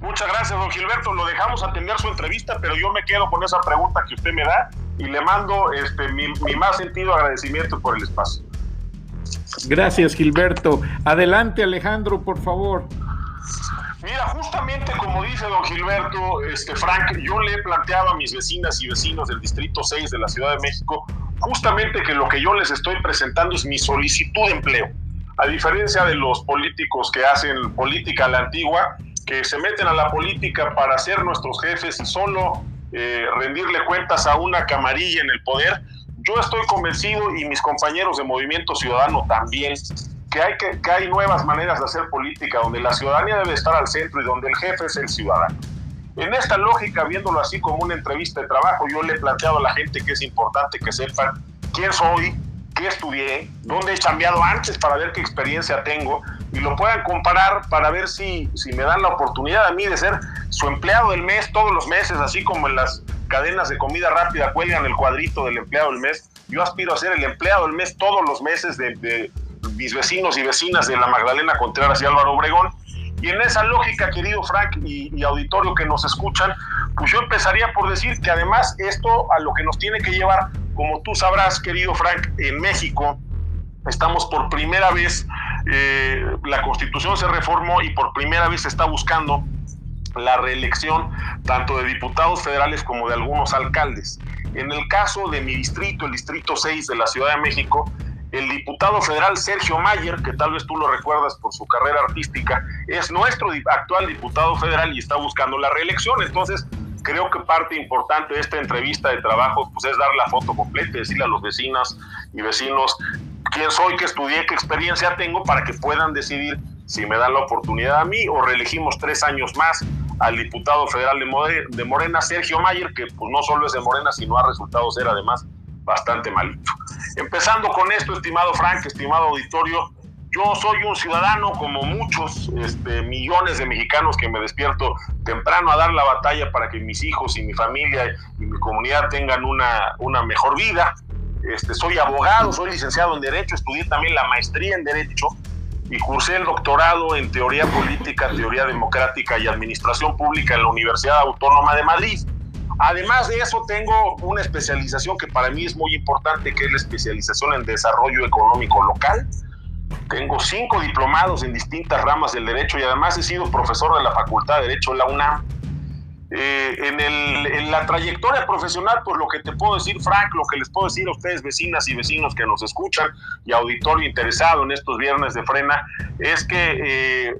Muchas gracias, don Gilberto. Lo dejamos atender su entrevista, pero yo me quedo con esa pregunta que usted me da y le mando este, mi, mi más sentido agradecimiento por el espacio. Gracias, Gilberto. Adelante, Alejandro, por favor. Mira, justamente como dice don Gilberto, este, Frank, yo le he planteado a mis vecinas y vecinos del Distrito 6 de la Ciudad de México justamente que lo que yo les estoy presentando es mi solicitud de empleo a diferencia de los políticos que hacen política a la antigua, que se meten a la política para ser nuestros jefes y solo eh, rendirle cuentas a una camarilla en el poder, yo estoy convencido y mis compañeros de Movimiento Ciudadano también, que hay, que, que hay nuevas maneras de hacer política donde la ciudadanía debe estar al centro y donde el jefe es el ciudadano. En esta lógica, viéndolo así como una entrevista de trabajo, yo le he planteado a la gente que es importante que sepan quién soy, qué estudié, dónde he cambiado antes para ver qué experiencia tengo y lo puedan comparar para ver si, si me dan la oportunidad a mí de ser su empleado del mes todos los meses, así como en las cadenas de comida rápida cuelgan el cuadrito del empleado del mes. Yo aspiro a ser el empleado del mes todos los meses de, mis vecinos y vecinas de la Magdalena Contreras y Álvaro Obregón. Y en esa lógica, querido Frank y, y, auditorio que nos escuchan, pues yo empezaría por decir que además esto a lo que nos tiene que llevar, como tú sabrás, querido Frank, en México estamos por primera vez, eh, la constitución se reformó y por primera vez se está buscando la reelección tanto de diputados federales como de algunos alcaldes. En el caso de mi distrito, el distrito 6 de la Ciudad de México, el diputado federal Sergio Mayer, que tal vez tú lo recuerdas por su carrera artística, es nuestro actual diputado federal y está buscando la reelección. Entonces, creo que parte importante de esta entrevista de trabajo pues, es dar la foto completa, decirle a los vecinas y vecinos quién soy, qué estudié, qué experiencia tengo para que puedan decidir si me dan la oportunidad a mí o reelegimos tres años más al diputado federal de Morena, Sergio Mayer, que pues no solo es de Morena, sino ha resultado ser además bastante malito. Empezando con esto, estimado Frank, estimado auditorio, yo soy un ciudadano como muchos este, millones de mexicanos que me despierto temprano a dar la batalla para que mis hijos y mi familia y mi comunidad tengan una, una mejor vida. Este, soy abogado, soy licenciado en Derecho, estudié también la maestría en Derecho y cursé el doctorado en Teoría Política, Teoría Democrática y Administración Pública en la Universidad Autónoma de Madrid. Además de eso, tengo una especialización que para mí es muy importante, que es la especialización en Desarrollo Económico Local. Tengo cinco diplomados en distintas ramas del derecho y además he sido profesor de la Facultad de Derecho en la UNAM eh, en, el, en, la trayectoria profesional, pues lo que te puedo decir, Frank, lo que les puedo decir a ustedes, vecinas y vecinos que nos escuchan y auditorio interesado en estos viernes de frena, es que eh,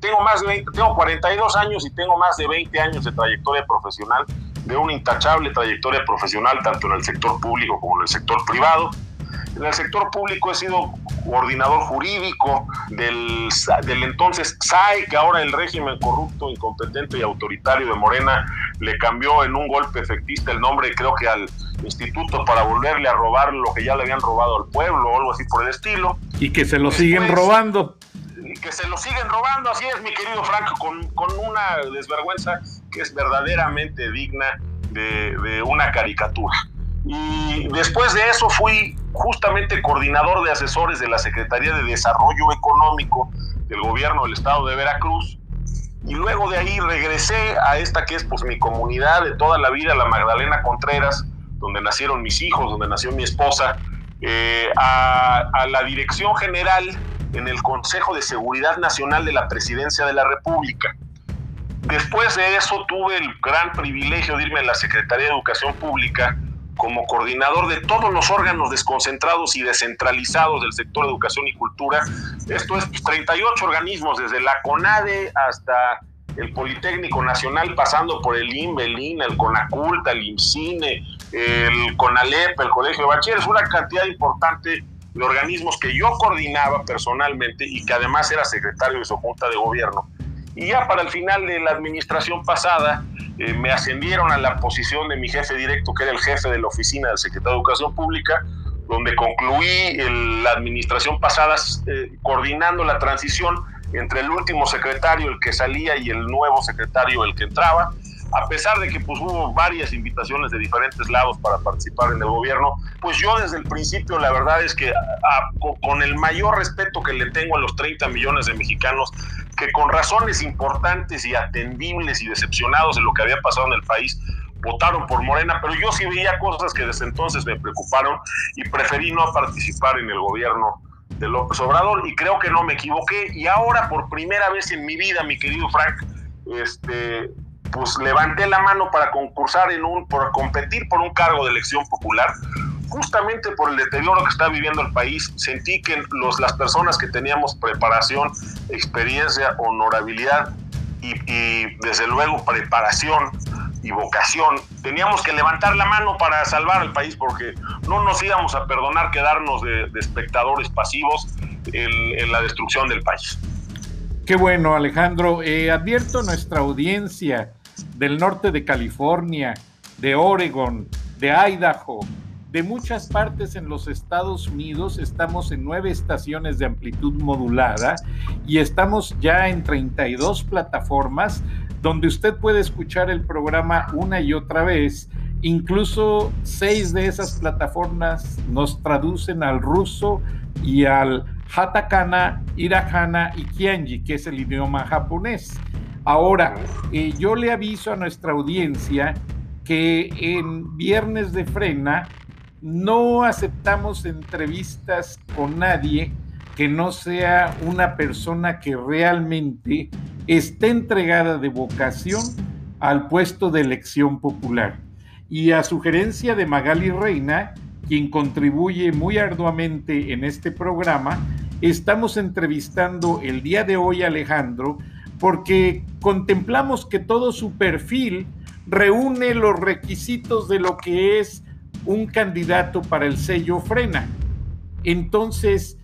tengo, más de 20, tengo 42 años y tengo más de 20 años de trayectoria profesional, de una intachable trayectoria profesional, tanto en el sector público como en el sector privado. En el sector público he sido coordinador jurídico del, del entonces SAI, que ahora el régimen corrupto, incompetente y autoritario de Morena le cambió en un golpe efectista el nombre, creo que al instituto, para volverle a robar lo que ya le habían robado al pueblo o algo así por el estilo. Y que se lo siguen robando. Que se lo siguen robando, así es, mi querido Franco, con, con una desvergüenza que es verdaderamente digna de, de una caricatura. Y después de eso fui justamente coordinador de asesores de la Secretaría de Desarrollo Económico del gobierno del estado de Veracruz. Y luego de ahí regresé a esta que es pues mi comunidad de toda la vida, la Magdalena Contreras, donde nacieron mis hijos, donde nació mi esposa, eh, a, a la dirección general en el Consejo de Seguridad Nacional de la Presidencia de la República. Después de eso tuve el gran privilegio de irme a la Secretaría de Educación Pública como coordinador de todos los órganos desconcentrados y descentralizados del sector educación y cultura. Esto es 38 pues, organismos, desde la CONADE hasta el Politécnico Nacional, pasando por el INBE, el INA, el CONACULTA, el IMCINE, el CONALEP, el Colegio de Bachilleres, una cantidad importante de organismos que yo coordinaba personalmente y que además era secretario de su junta de gobierno. Y ya para el final de la administración pasada, eh, me ascendieron a la posición de mi jefe directo, que era el jefe de la oficina del secretario de Educación Pública, donde concluí la administración pasada eh, coordinando la transición entre el último secretario, el que salía, y el nuevo secretario, el que entraba a pesar de que pues, hubo varias invitaciones de diferentes lados para participar en el gobierno, pues yo desde el principio la verdad es que con el mayor respeto que le tengo a los 30 millones de mexicanos, que con razones importantes y atendibles y decepcionados de lo que había pasado en el país, votaron por Morena, pero yo sí veía cosas que desde entonces me preocuparon y preferí no participar en el gobierno de López Obrador y creo que no me equivoqué. Y ahora por primera vez en mi vida, mi querido Frank, este, pues levanté la mano para concursar en un, por competir por un cargo de elección popular. Justamente por el deterioro que está viviendo el país, sentí que los, las personas que teníamos preparación, experiencia, honorabilidad y, desde luego preparación y vocación, teníamos que levantar la mano para salvar al país porque no nos íbamos a perdonar quedarnos de, espectadores pasivos en, en la destrucción del país. Qué bueno, Alejandro. Eh, advierto a nuestra audiencia del norte de California, de Oregon, de Idaho, de muchas partes en los Estados Unidos. Estamos en nueve estaciones de amplitud modulada y estamos ya en 32 plataformas donde usted puede escuchar el programa una y otra vez. Incluso seis de esas plataformas nos traducen al ruso y al Hatakana, Hiragana y Kianji, que es el idioma japonés. Ahora, eh, yo le aviso a nuestra audiencia que en Viernes de Frena no aceptamos entrevistas con nadie que no sea una persona que realmente esté entregada de vocación al puesto de elección popular. Y a sugerencia de Magali Reina, quien contribuye muy arduamente en este programa, estamos entrevistando el día de hoy a Alejandro porque contemplamos que todo su perfil reúne los requisitos de lo que es un candidato para el sello Frena. Entonces,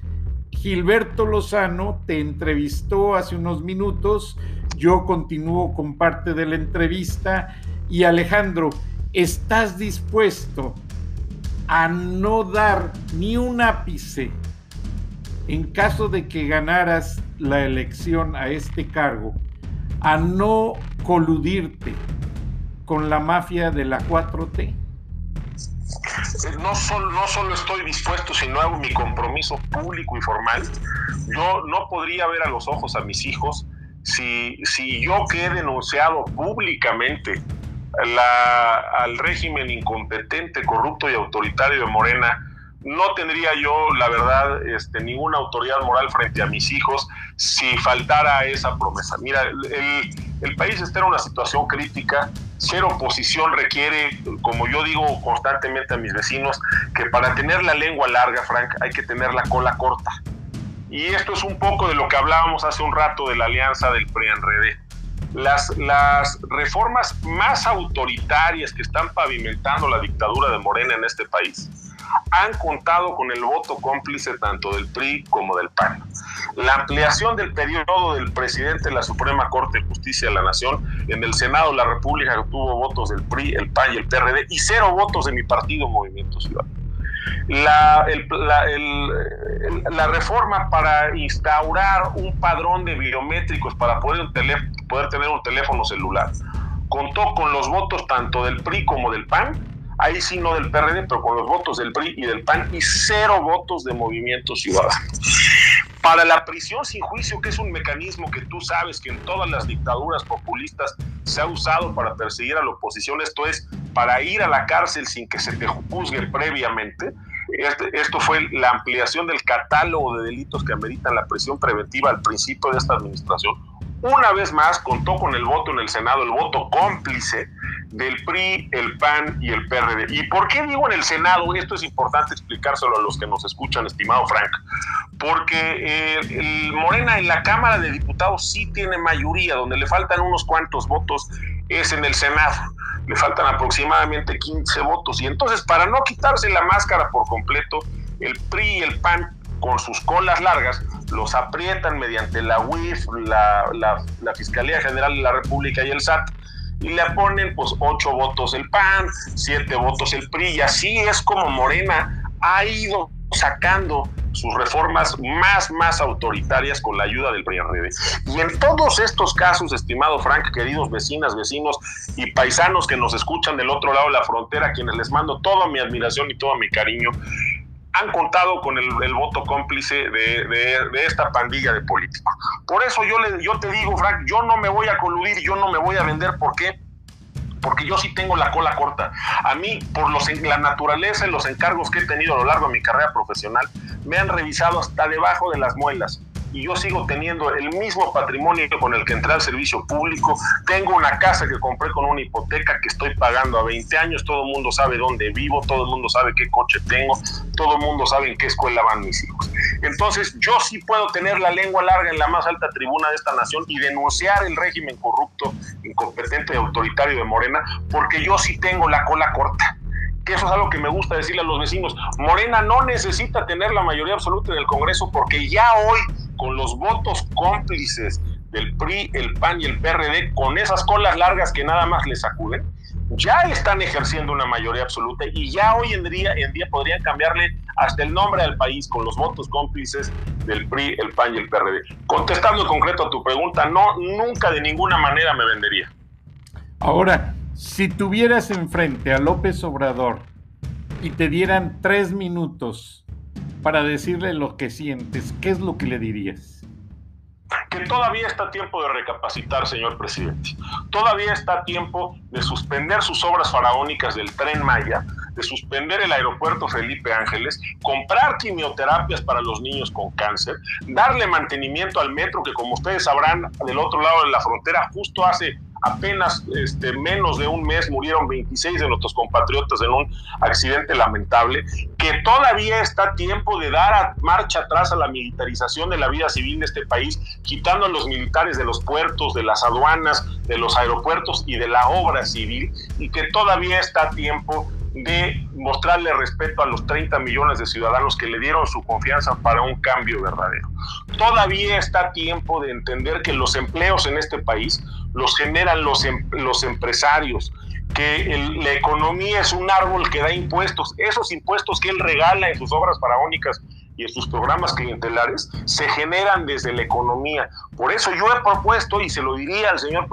Gilberto Lozano te entrevistó hace unos minutos, yo continúo con parte de la entrevista y Alejandro, ¿estás dispuesto a no dar ni un ápice en caso de que ganaras la elección a este cargo, a no coludirte con la mafia de la 4T? no solo, no solo estoy dispuesto, sino hago mi compromiso público y formal. Yo no podría ver a los ojos a mis hijos si, si yo que he denunciado públicamente la, al régimen incompetente, corrupto y autoritario de Morena, no tendría yo, la verdad, este, ninguna autoridad moral frente a mis hijos si faltara esa promesa. Mira, el, país está en una situación crítica, ser oposición requiere, como yo digo constantemente a mis vecinos, que para tener la lengua larga, Frank, hay que tener la cola corta. Y esto es un poco de lo que hablábamos hace un rato de la alianza del PRI-ENREDE. Las, las reformas más autoritarias que están pavimentando la dictadura de Morena en este país han contado con el voto cómplice tanto del PRI como del PAN. La ampliación del periodo del presidente de la Suprema Corte de Justicia de la Nación en el Senado de la República tuvo votos del PRI, el PAN y el PRD y cero votos de mi partido Movimiento Ciudadano. La, la, reforma para instaurar un padrón de biométricos para poder, poder tener un teléfono celular contó con los votos tanto del PRI como del PAN ahí sí no del PRD, pero con los votos del PRI y del PAN y cero votos de Movimiento Ciudadano. Para la prisión sin juicio, que es un mecanismo que tú sabes que en todas las dictaduras populistas se ha usado para perseguir a la oposición, esto es, para ir a la cárcel sin que se te juzgue previamente, este, esto fue la ampliación del catálogo de delitos que ameritan la prisión preventiva al principio de esta administración. Una vez más contó con el voto en el Senado, el voto cómplice del PRI, el PAN y el PRD. ¿Y por qué digo en el Senado? Esto es importante explicárselo a los que nos escuchan, estimado Frank. Porque eh, el Morena en la Cámara de Diputados sí tiene mayoría, donde le faltan unos cuantos votos es en el Senado. Le faltan aproximadamente 15 votos. Y entonces, para no quitarse la máscara por completo, el PRI y el PAN con sus colas largas, los aprietan mediante la UIF, la, la, la Fiscalía General de la República y el SAT, y le ponen pues ocho votos el PAN, siete votos el PRI, y así es como Morena ha ido sacando sus reformas más, más autoritarias con la ayuda del PRI-RD. Y en todos estos casos, estimado Frank, queridos vecinas, vecinos y paisanos que nos escuchan del otro lado de la frontera, quienes les mando toda mi admiración y todo mi cariño, han contado con el, voto cómplice de, esta pandilla de políticos. Por eso yo, le, yo te digo, Frank, yo no me voy a coludir, yo no me voy a vender. ¿Por qué? Porque yo sí tengo la cola corta. A mí, por los, la naturaleza y los encargos que he tenido a lo largo de mi carrera profesional, me han revisado hasta debajo de las muelas y yo sigo teniendo el mismo patrimonio con el que entré al servicio público. Tengo una casa que compré con una hipoteca que estoy pagando a 20 años. Todo el mundo sabe dónde vivo, todo el mundo sabe qué coche tengo, todo el mundo sabe en qué escuela van mis hijos. Entonces, yo sí puedo tener la lengua larga en la más alta tribuna de esta nación y denunciar el régimen corrupto, incompetente y autoritario de Morena, porque yo sí tengo la cola corta que eso es algo que me gusta decirle a los vecinos. Morena no necesita tener la mayoría absoluta en el Congreso porque ya hoy con los votos cómplices del PRI, el PAN y el PRD, con esas colas largas que nada más les sacuden, ya están ejerciendo una mayoría absoluta y ya hoy en día, en día podrían cambiarle hasta el nombre del país con los votos cómplices del PRI, el PAN y el PRD. Contestando en concreto a tu pregunta, no, nunca de ninguna manera me vendería. Ahora, si tuvieras enfrente a López Obrador y te dieran tres minutos para decirle lo que sientes, ¿qué es lo que le dirías? que todavía está tiempo de recapacitar, señor presidente. Todavía está tiempo de suspender sus obras faraónicas del tren Maya, de suspender el aeropuerto Felipe Ángeles, comprar quimioterapias para los niños con cáncer, darle mantenimiento al metro que como ustedes sabrán, del otro lado de la frontera, justo hace apenas este, menos de un mes murieron 26 de nuestros compatriotas en un accidente lamentable, que todavía está tiempo de dar marcha atrás a la militarización de la vida civil de este país, quitando a los militares de los puertos, de las aduanas, de los aeropuertos y de la obra civil, y que todavía está tiempo de mostrarle respeto a los 30 millones de ciudadanos que le dieron su confianza para un cambio verdadero. Todavía está tiempo de entender que los empleos en este país los generan los, em, los empresarios, que la economía es un árbol que da impuestos, esos impuestos que él regala en sus obras faraónicas y en sus programas clientelares se generan desde la economía. Por eso yo he propuesto, y se lo diría al señor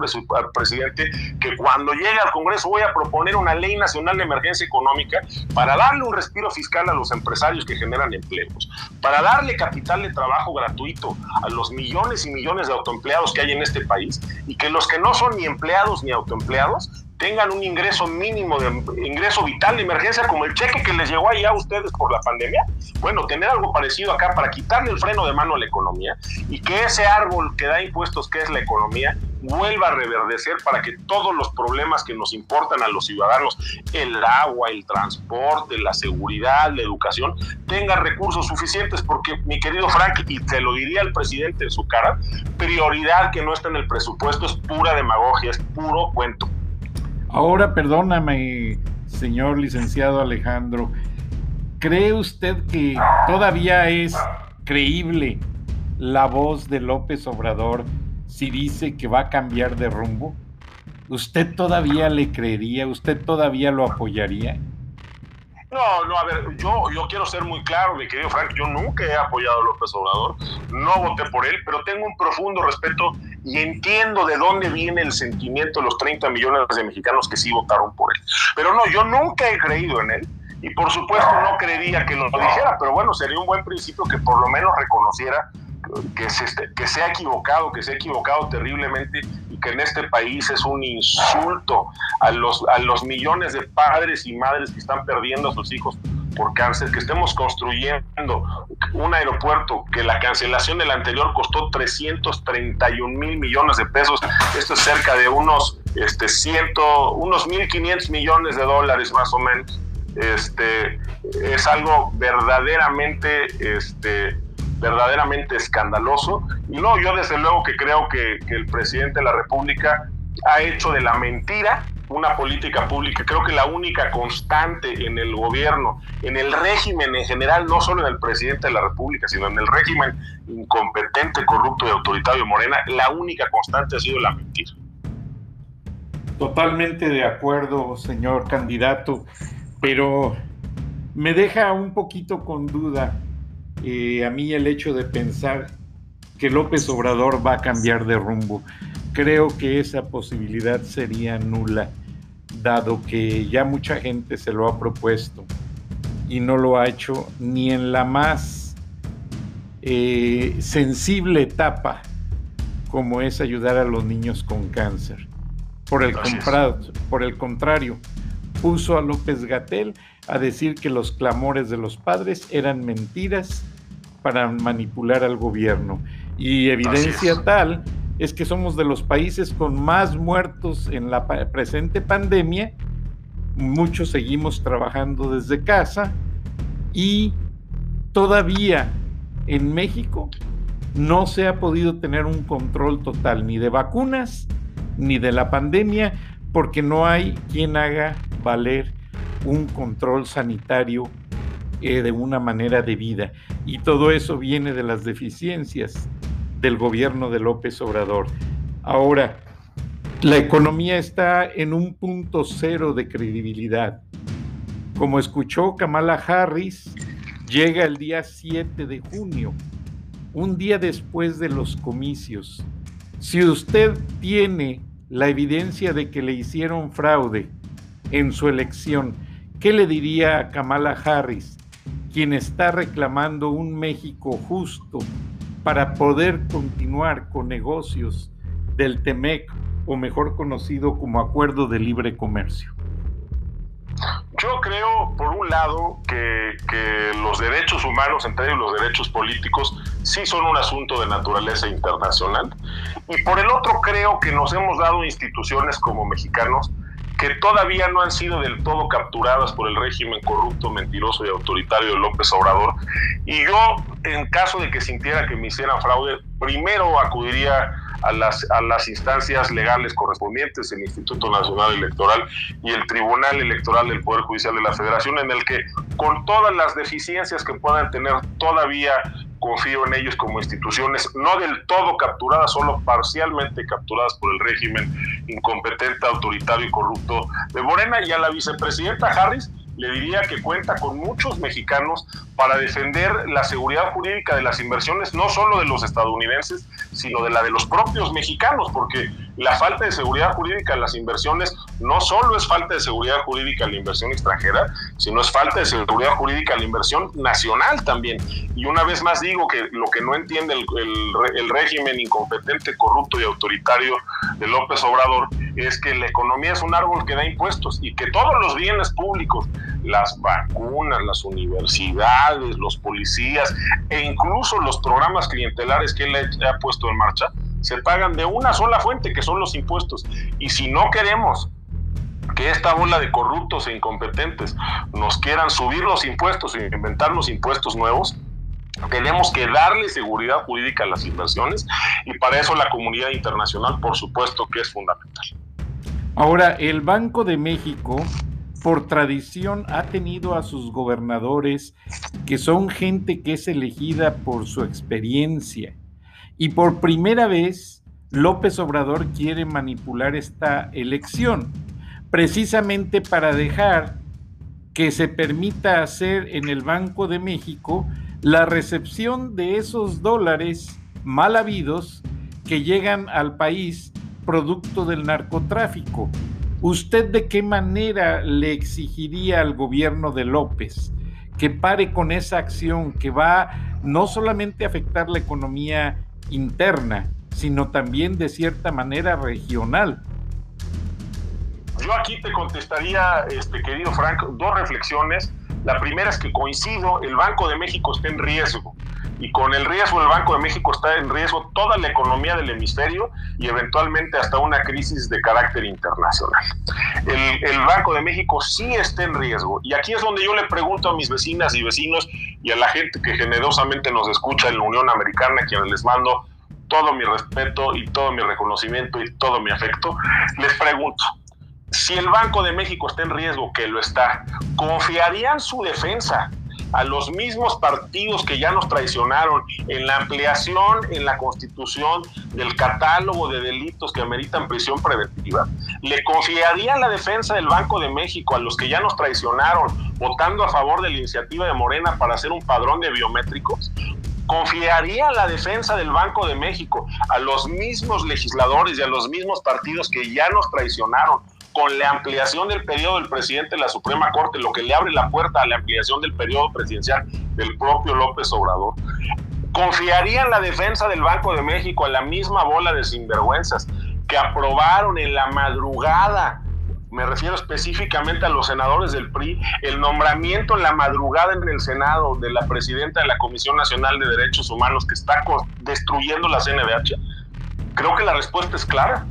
presidente, que cuando llegue al Congreso voy a proponer una ley nacional de emergencia económica para darle un respiro fiscal a los empresarios que generan empleos, para darle capital de trabajo gratuito a los millones y millones de autoempleados que hay en este país y que los que no son ni empleados ni autoempleados tengan un ingreso mínimo de ingreso vital de emergencia como el cheque que les llegó allá a ustedes por la pandemia. Bueno, tener algo parecido acá para quitarle el freno de mano a la economía y que ese árbol que da impuestos que es la economía vuelva a reverdecer para que todos los problemas que nos importan a los ciudadanos, el agua, el transporte, la seguridad, la educación, tengan recursos suficientes porque mi querido Frank, y te lo diría el presidente en su cara, prioridad que no está en el presupuesto es pura demagogia, es puro cuento. Ahora, perdóname, señor licenciado Alejandro, ¿cree usted que todavía es creíble la voz de López Obrador si dice que va a cambiar de rumbo? ¿Usted todavía le creería? ¿Usted todavía lo apoyaría? No, no, a ver, yo, yo quiero ser muy claro, mi querido Frank, yo nunca he apoyado a López Obrador, no voté por él, pero tengo un profundo respeto y entiendo de dónde viene el sentimiento de los 30 millones de mexicanos que sí votaron por él. Pero no, yo nunca he creído en él y por supuesto no creería que lo dijera, pero bueno, sería un buen principio que por lo menos reconociera que se, que se ha equivocado, que se ha equivocado terriblemente y que en este país es un insulto a los, a los millones de padres y madres que están perdiendo a sus hijos por cáncer, que estemos construyendo un aeropuerto que la cancelación del anterior costó 331 mil millones de pesos, esto es cerca de unos, este, ciento, unos 1.500 millones de dólares más o menos, este, es algo verdaderamente, este, verdaderamente escandaloso. Y no, yo desde luego que creo que, que el presidente de la República ha hecho de la mentira una política pública. Creo que la única constante en el gobierno, en el régimen en general, no solo en el presidente de la República, sino en el régimen incompetente, corrupto y autoritario Morena, la única constante ha sido la mentira. Totalmente de acuerdo, señor candidato, pero me deja un poquito con duda eh, a mí el hecho de pensar que López Obrador va a cambiar de rumbo. Creo que esa posibilidad sería nula dado que ya mucha gente se lo ha propuesto y no lo ha hecho ni en la más eh, sensible etapa como es ayudar a los niños con cáncer. Por el, por el contrario, puso a López Gatel a decir que los clamores de los padres eran mentiras para manipular al gobierno. Y evidencia tal es que somos de los países con más muertos en la presente pandemia. Muchos seguimos trabajando desde casa y todavía en México no se ha podido tener un control total ni de vacunas ni de la pandemia porque no hay quien haga valer un control sanitario eh, de una manera de vida Y todo eso viene de las deficiencias del gobierno de López Obrador. Ahora, la economía está en un punto cero de credibilidad. Como escuchó Kamala Harris, llega el día 7 de junio, un día después de los comicios. Si usted tiene la evidencia de que le hicieron fraude en su elección, ¿qué le diría a Kamala Harris, quien está reclamando un México justo para poder continuar con negocios del TEMEC o mejor conocido como Acuerdo de Libre Comercio? Yo creo, por un lado, que, los derechos humanos, entre ellos los derechos políticos, sí son un asunto de naturaleza internacional. Y por el otro, creo que nos hemos dado instituciones como mexicanos que todavía no han sido del todo capturadas por el régimen corrupto, mentiroso y autoritario de López Obrador. Y yo, en caso de que sintiera que me hicieran fraude, primero acudiría a las, a las instancias legales correspondientes, el Instituto Nacional Electoral y el Tribunal Electoral del Poder Judicial de la Federación, en el que con todas las deficiencias que puedan tener todavía confío en ellos como instituciones no del todo capturadas, solo parcialmente capturadas por el régimen incompetente, autoritario y corrupto de Morena y a la vicepresidenta Harris le diría que cuenta con muchos mexicanos para defender la seguridad jurídica de las inversiones, no solo de los estadounidenses, sino de la de los propios mexicanos, porque la falta de seguridad jurídica en las inversiones no solo es falta de seguridad jurídica en la inversión extranjera, sino es falta de seguridad jurídica en la inversión nacional también. Y una vez más digo que lo que no entiende el, el régimen incompetente, corrupto y autoritario de López Obrador es que la economía es un árbol que da impuestos y que todos los bienes públicos, las vacunas, las universidades, los policías e incluso los programas clientelares que él ha puesto en marcha, se pagan de una sola fuente, que son los impuestos. Y si no queremos que esta bola de corruptos e incompetentes nos quieran subir los impuestos e inventarnos impuestos nuevos, tenemos que darle seguridad jurídica a las inversiones y para eso la comunidad internacional, por supuesto, que es fundamental. Ahora, el Banco de México, por tradición, ha tenido a sus gobernadores que son gente que es elegida por su experiencia. Y por primera vez, López Obrador quiere manipular esta elección, precisamente para dejar que se permita hacer en el Banco de México la recepción de esos dólares mal habidos que llegan al país producto del narcotráfico. ¿Usted de qué manera le exigiría al gobierno de López que pare con esa acción que va no solamente a afectar la economía interna, sino también de cierta manera regional? Yo aquí te contestaría, este, querido Frank, dos reflexiones. La primera es que coincido, el Banco de México está en riesgo y con el riesgo del Banco de México está en riesgo toda la economía del hemisferio y eventualmente hasta una crisis de carácter internacional. El, el, Banco de México sí está en riesgo y aquí es donde yo le pregunto a mis vecinas y vecinos y a la gente que generosamente nos escucha en la Unión Americana, a quienes les mando todo mi respeto y todo mi reconocimiento y todo mi afecto, les pregunto, si el Banco de México está en riesgo, que lo está, ¿confiarían su defensa a los mismos partidos que ya nos traicionaron en la ampliación en la constitución del catálogo de delitos que ameritan prisión preventiva. ¿Le confiaría la defensa del Banco de México a los que ya nos traicionaron votando a favor de la iniciativa de Morena para hacer un padrón de biométricos? ¿Confiaría la defensa del Banco de México a los mismos legisladores y a los mismos partidos que ya nos traicionaron con la ampliación del periodo del presidente de la Suprema Corte, lo que le abre la puerta a la ampliación del periodo presidencial del propio López Obrador. ¿Confiaría en la defensa del Banco de México a la misma bola de sinvergüenzas que aprobaron en la madrugada me refiero específicamente a los senadores del PRI, el nombramiento en la madrugada en el Senado de la presidenta de la Comisión Nacional de Derechos Humanos que está destruyendo la CNDH? Creo que la respuesta es clara.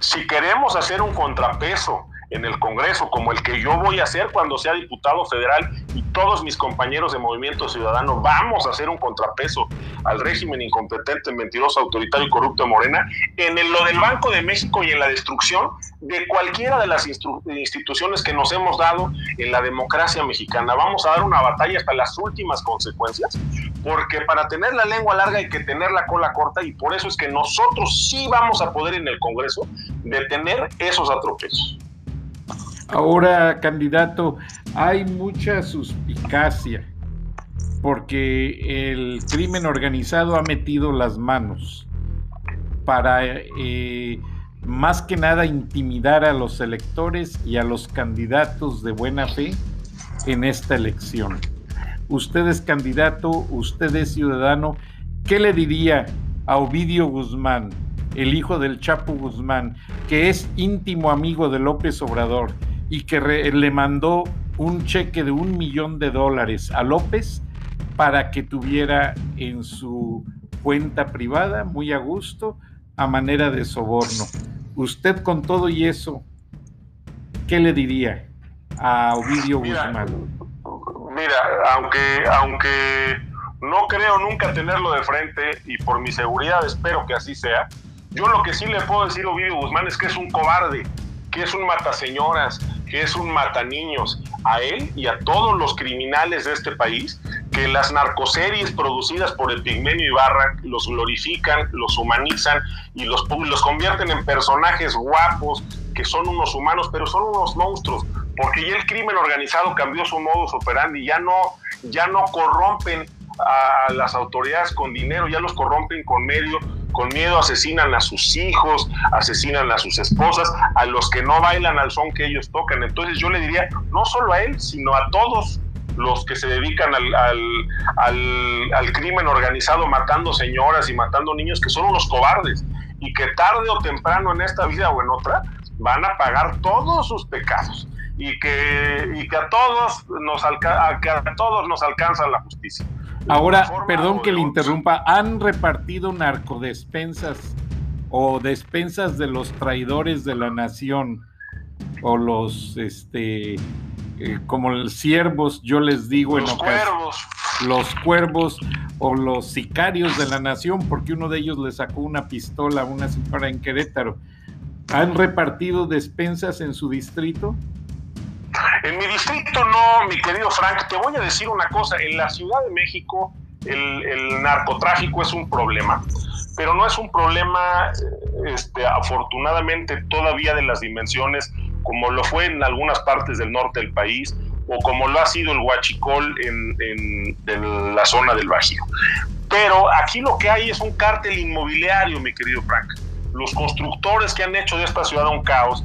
Si queremos hacer un contrapeso en el Congreso, como el que yo voy a hacer cuando sea diputado federal y todos mis compañeros de Movimiento Ciudadano vamos a hacer un contrapeso al régimen incompetente, mentiroso, autoritario y corrupto de Morena, en lo del Banco de México y en la destrucción de cualquiera de las instituciones que nos hemos dado en la democracia mexicana. Vamos a dar una batalla hasta las últimas consecuencias porque para tener la lengua larga hay que tener la cola corta y por eso es que nosotros sí vamos a poder en el Congreso detener esos atropellos. Ahora, candidato, hay mucha suspicacia porque el crimen organizado ha metido las manos para eh, más que nada intimidar a los electores y a los candidatos de buena fe en esta elección. Usted es candidato, usted es ciudadano, ¿qué le diría a Ovidio Guzmán, el hijo del Chapo Guzmán, que es íntimo amigo de López Obrador y que le mandó un cheque de un millón de dólares a López para que tuviera en su cuenta privada, muy a gusto, a manera de soborno. Usted con todo y eso, ¿qué le diría a Ovidio Guzmán? Mira, aunque, aunque no creo nunca tenerlo de frente y por mi seguridad espero que así sea, yo lo que sí le puedo decir a Ovidio Guzmán es que es un cobarde, que es un mataseñoras, que es un mataniños, a él y a todos los criminales de este país que las narcoseries producidas por el Pigmenio Ibarra los glorifican, los humanizan y los, los convierten en personajes guapos, que son unos humanos, pero son unos monstruos, porque ya el crimen organizado cambió su modus operandi, ya no, ya no corrompen a las autoridades con dinero, ya los corrompen con medio, con miedo asesinan a sus hijos, asesinan a sus esposas, a los que no bailan al son que ellos tocan. Entonces yo le diría, no solo a él, sino a todos los que se dedican al, al, crimen organizado matando señoras y matando niños, que son unos cobardes y que tarde o temprano en esta vida o en otra van a pagar todos sus pecados y que, y que a, todos nos que a todos nos alcanza la justicia. Ahora, perdón que le interrumpa, ¿han repartido narcodespensas o despensas de los traidores de la nación o los este eh, como los siervos, yo les digo los en cuervos. los cuervos o los sicarios de la nación, porque uno de ellos le sacó una pistola a una señora en Querétaro. ¿Han repartido despensas en su distrito? En mi distrito no, mi querido Frank, te voy a decir una cosa, en la Ciudad de México el, el narcotráfico es un problema, pero no es un problema, eh, este, afortunadamente, todavía de las dimensiones como lo fue en algunas partes del norte del país o como lo ha sido el huachicol en, en, la zona del Bajío. Pero aquí lo que hay es un cártel inmobiliario, mi querido Frank. Los constructores que han hecho de esta ciudad un caos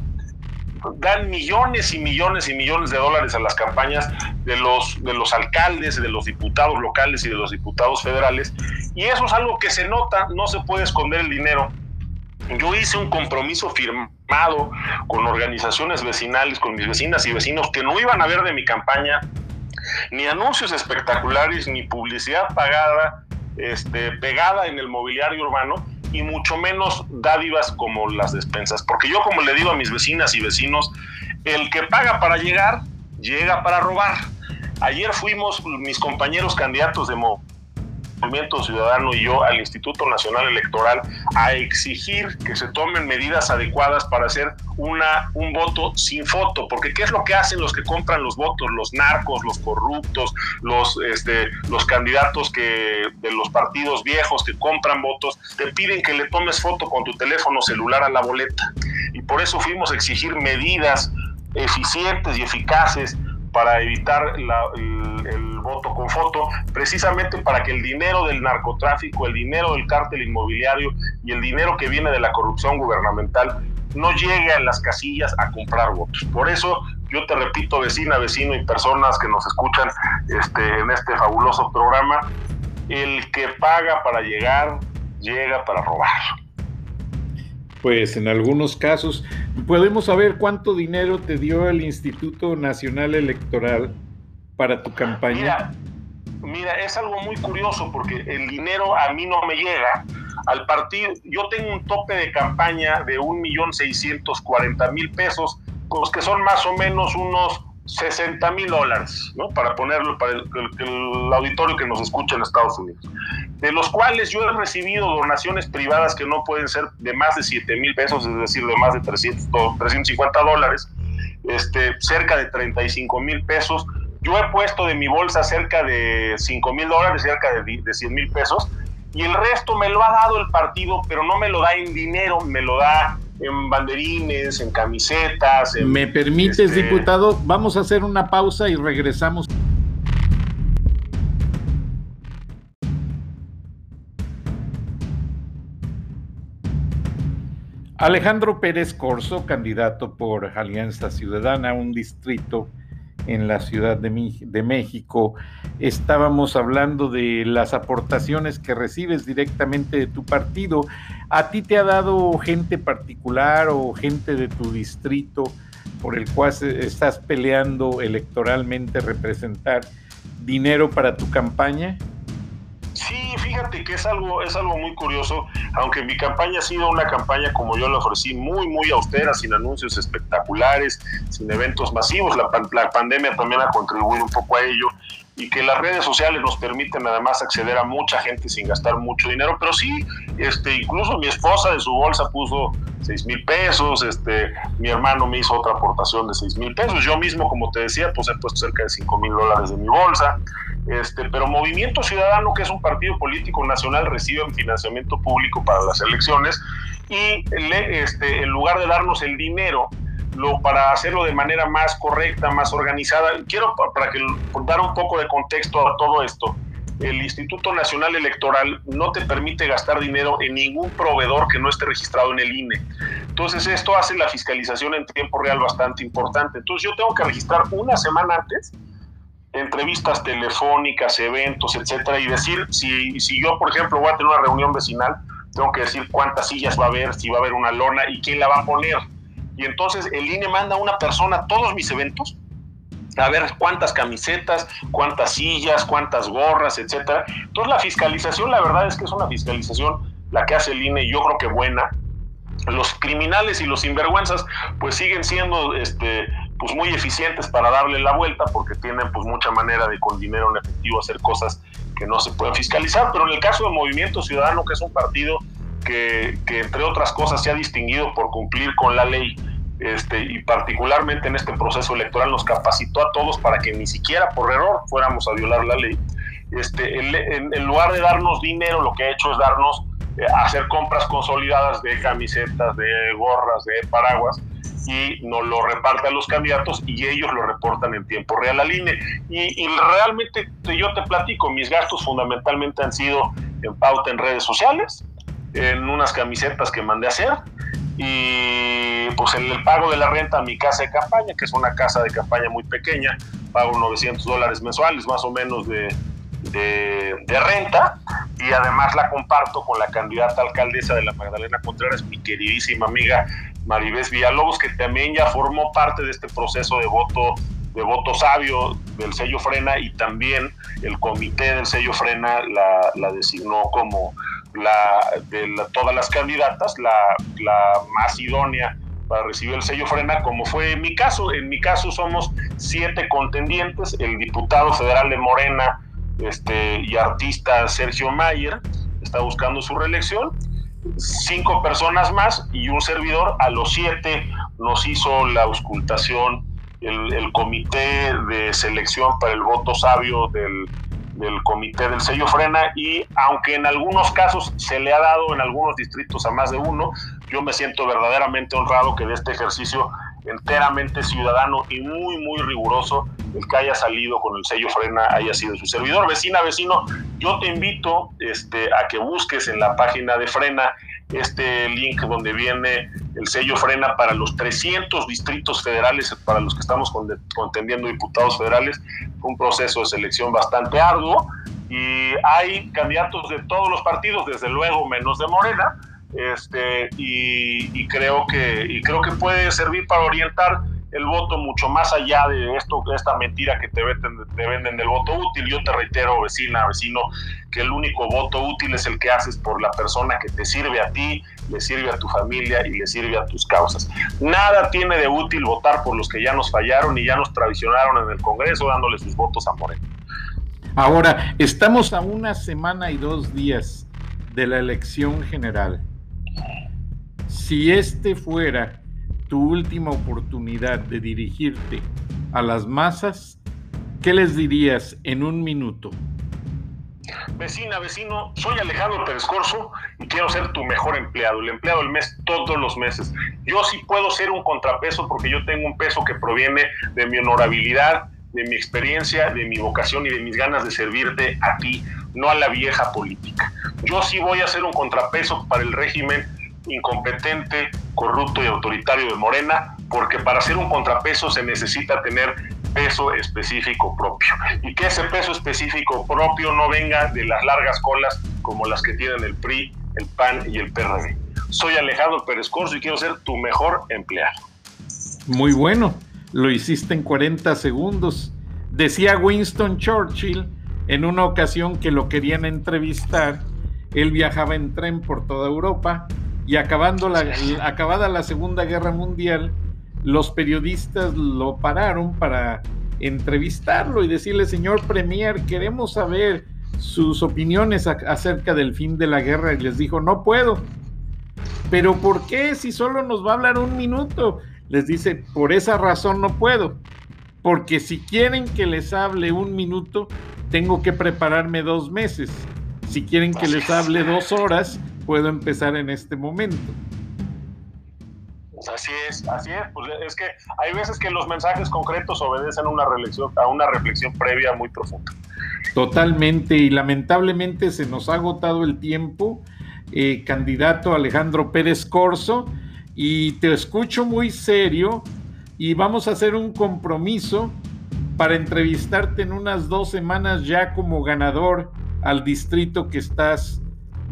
dan millones y millones y millones de dólares a las campañas de los, de los alcaldes, de los diputados locales y de los diputados federales. Y eso es algo que se nota, no se puede esconder el dinero yo hice un compromiso firmado con organizaciones vecinales, con mis vecinas y vecinos, que no iban a ver de mi campaña ni anuncios espectaculares, ni publicidad pagada, este, pegada en el mobiliario urbano, y mucho menos dádivas como las despensas. Porque yo, como le digo a mis vecinas y vecinos, el que paga para llegar, llega para robar. Ayer fuimos mis compañeros candidatos de Mo Movimiento Ciudadano y yo al Instituto Nacional Electoral a exigir que se tomen medidas adecuadas para hacer una, un voto sin foto, porque ¿qué es lo que hacen los que compran los votos? Los narcos, los corruptos, los, este, los candidatos que, de los partidos viejos que compran votos, te piden que le tomes foto con tu teléfono celular a la boleta. Y por eso fuimos a exigir medidas eficientes y eficaces para evitar el voto con foto, precisamente para que el dinero del narcotráfico, el dinero del cártel inmobiliario y el dinero que viene de la corrupción gubernamental no llegue a las casillas a comprar votos. Por eso yo te repito, vecina, vecino y personas que nos escuchan este, en este fabuloso programa, el que paga para llegar, llega para robar. Pues en algunos casos, ¿podemos saber cuánto dinero te dio el Instituto Nacional Electoral para tu campaña? Mira, es algo muy curioso porque el dinero a mí no me llega. Al partido, yo tengo un tope de campaña de un millón seiscientos cuarenta mil pesos, pues que son más o menos unos 60 mil dólares, ¿no? Para ponerlo para el, auditorio que nos escucha en Estados Unidos. De los cuales yo he recibido donaciones privadas que no pueden ser de más de 7 mil pesos, es decir, de más de 300, 350 dólares, este, cerca de 35 mil pesos, Yo he puesto de mi bolsa cerca de 5 mil dólares, cerca de, de 100 mil pesos, y el resto me lo ha dado el partido, pero no me lo da en dinero, me lo da en banderines, en camisetas. ¿Me permites, este, diputado? Vamos a hacer una pausa y regresamos. Alejandro Pérez Corso, candidato por Alianza Ciudadana, un distrito en la Ciudad de, de, México. Estábamos hablando de las aportaciones que recibes directamente de tu partido. ¿A ti te ha dado gente particular o gente de tu distrito por el cual estás peleando electoralmente representar dinero para tu campaña? Fíjate que es algo, es algo muy curioso, aunque mi campaña ha sido una campaña como yo la ofrecí, muy, muy austera, sin anuncios espectaculares, sin eventos masivos. La, la pandemia también ha contribuido un poco a ello y que las redes sociales nos permiten además acceder a mucha gente sin gastar mucho dinero, pero sí, este, incluso mi esposa de su bolsa puso 6 mil pesos, este, mi hermano me hizo otra aportación de 6 mil pesos, yo mismo, como te decía, pues he puesto cerca de 5 mil dólares de mi bolsa, este, pero Movimiento Ciudadano, que es un partido político nacional, recibe financiamiento público para las elecciones y le, este, en lugar de darnos el dinero, lo, para hacerlo de manera más correcta, más organizada. Quiero, para que dar un poco de contexto a todo esto, el Instituto Nacional Electoral no te permite gastar dinero en ningún proveedor que no esté registrado en el INE. Entonces esto hace la fiscalización en tiempo real bastante importante. Entonces yo tengo que registrar una semana antes entrevistas telefónicas, eventos, etcétera, y decir si, si yo, por ejemplo, voy a tener una reunión vecinal, tengo que decir cuántas sillas va a haber, si va a haber una lona y quién la va a poner y entonces el INE manda a una persona a todos mis eventos a ver cuántas camisetas, cuántas sillas, cuántas gorras, etcétera. Entonces la fiscalización, la verdad es que es una fiscalización la que hace el INE, yo creo que buena. Los criminales y los sinvergüenzas pues siguen siendo este pues muy eficientes para darle la vuelta porque tienen pues mucha manera de con dinero en efectivo hacer cosas que no se pueden fiscalizar, pero en el caso del Movimiento Ciudadano, que es un partido que, entre otras cosas se ha distinguido por cumplir con la ley este, y particularmente en este proceso electoral nos capacitó a todos para que ni siquiera por error fuéramos a violar la ley. Este, en, lugar de darnos dinero, lo que ha hecho es darnos eh, hacer compras consolidadas de camisetas, de gorras, de paraguas y nos lo reparte a los candidatos y ellos lo reportan en tiempo real al INE. Y, y realmente yo te platico, mis gastos fundamentalmente han sido en pauta en redes sociales, en unas camisetas que mandé a hacer y pues el, pago de la renta a mi casa de campaña, que es una casa de campaña muy pequeña, pago 900 dólares mensuales más o menos de, de, renta y además la comparto con la candidata alcaldesa de la Magdalena Contreras, mi queridísima amiga Maribés Villalobos, que también ya formó parte de este proceso de voto de voto sabio del sello Frena y también el comité del sello Frena la, designó como la, de todas las candidatas, la, la, más idónea para recibir el sello frena, como fue en mi caso. En mi caso somos siete contendientes, el diputado federal de Morena este, y artista Sergio Mayer está buscando su reelección, cinco personas más y un servidor, a los siete nos hizo la auscultación el, comité de selección para el voto sabio del del comité del sello frena. Y aunque en algunos casos se le ha dado en algunos distritos a más de uno, yo me siento verdaderamente honrado que de este ejercicio enteramente ciudadano y muy, muy riguroso, el que haya salido con el sello frena haya sido su servidor. Vecina, vecino, yo te invito este, a que busques en la página de frena este link donde viene el sello frena para los 300 distritos federales para los que estamos contendiendo diputados federales. un proceso de selección bastante arduo y hay candidatos de todos los partidos, desde luego menos de Morena, este, y, creo que, creo que puede servir para orientar el voto mucho más allá de esto, esta mentira que te venden, te venden del voto útil. Yo te reitero, vecina, vecino, que el único voto útil es el que haces por la persona que te sirve a ti, le sirve a tu familia y le sirve a tus causas. Nada tiene de útil votar por los que ya nos fallaron y ya nos traicionaron en el Congreso dándole sus votos a Moreno. Ahora, estamos a una semana y dos días de la elección general. Si este fuera tu última oportunidad de dirigirte a las masas, ¿qué les dirías en un minuto? Vecina, vecino, soy Alejandro Pérez y quiero ser tu mejor empleado, el empleado del mes todos los meses. Yo sí puedo ser un contrapeso porque yo tengo un peso que proviene de mi honorabilidad, de mi experiencia, de mi vocación y de mis ganas de servirte a ti, no a la vieja política. Yo sí voy a ser un contrapeso para el régimen incompetente, corrupto y autoritario de Morena, porque para ser un contrapeso se necesita tener peso específico propio y que ese peso específico propio no venga de las largas colas como las que tienen el PRI, el PAN y el PRD. Soy Alejandro Pérez Corso y quiero ser tu mejor empleado. Muy bueno, lo hiciste en 40 segundos. Decía Winston Churchill en una ocasión que lo querían entrevistar, él viajaba en tren por toda Europa y acabando la, acabada la Segunda Guerra Mundial, los periodistas lo pararon para entrevistarlo y decirle, señor Premier, queremos saber sus opiniones acerca del fin de la guerra. Y les dijo, no puedo. Pero ¿por qué si solo nos va a hablar un minuto? Les dice, por esa razón no puedo. Porque si quieren que les hable un minuto, tengo que prepararme dos meses. Si quieren que les hable dos horas, puedo empezar en este momento. Así es, así es. Pues es que hay veces que los mensajes concretos obedecen a una reflexión, a una reflexión previa muy profunda. Totalmente, y lamentablemente se nos ha agotado el tiempo. Eh, candidato Alejandro Pérez Corso, y te escucho muy serio y vamos a hacer un compromiso para entrevistarte en unas dos semanas ya como ganador al distrito que estás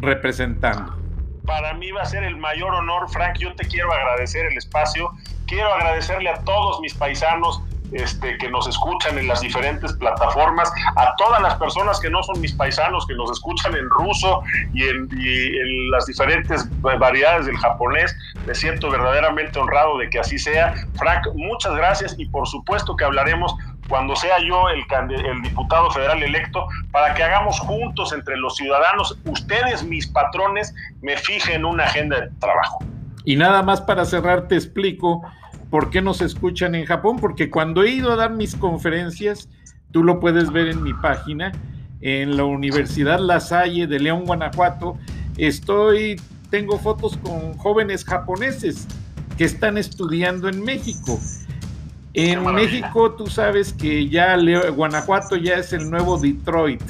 representando para mí va a ser el mayor honor, Frank. Yo te quiero agradecer el espacio. Quiero agradecerle a todos mis paisanos este, que nos escuchan en las diferentes plataformas, a todas las personas que no son mis paisanos, que nos escuchan en ruso y en, y en, las diferentes variedades del japonés. Me siento verdaderamente honrado de que así sea. Frank, muchas gracias y por supuesto que hablaremos cuando sea yo el, diputado federal electo, para que hagamos juntos entre los ciudadanos, ustedes mis patrones, me fijen una agenda de trabajo. Y nada más para cerrar, te explico por qué nos escuchan en Japón, porque cuando he ido a dar mis conferencias, tú lo puedes ver en mi página, en la Universidad La Salle de León, Guanajuato, estoy, tengo fotos con jóvenes japoneses que están estudiando en México en México tú sabes que ya Guanajuato ya es el nuevo Detroit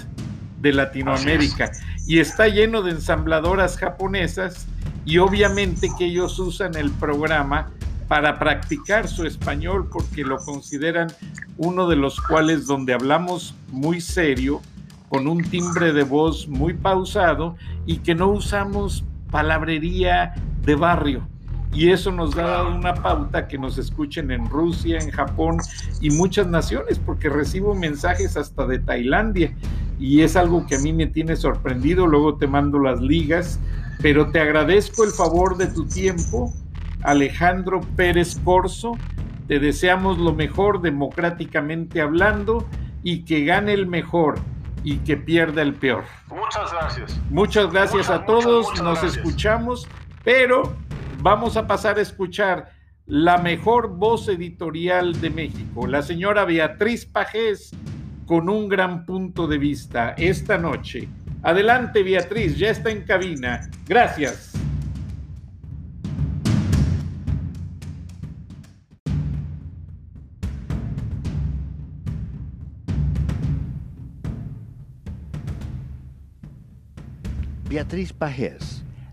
de Latinoamérica. Y está lleno de ensambladoras japonesas y obviamente que ellos usan el programa para practicar su español porque lo consideran uno de los cuales donde hablamos muy serio, con un timbre de voz muy pausado y que no usamos palabrería de barrio y eso nos da una pauta que nos escuchen en Rusia, en Japón y muchas naciones, porque recibo mensajes hasta de Tailandia y es algo que a mí me tiene sorprendido, luego te mando las ligas, pero te agradezco el favor de tu tiempo, Alejandro Pérez Corso, te deseamos lo mejor democráticamente hablando y que gane el mejor y que pierda el peor. Muchas gracias. Muchas gracias a todos, nos escuchamos, pero vamos a pasar a escuchar la mejor voz editorial de México, la señora Beatriz Pajés, con un gran punto de vista esta noche. Adelante, Beatriz, ya está en cabina. Gracias. Beatriz Pajés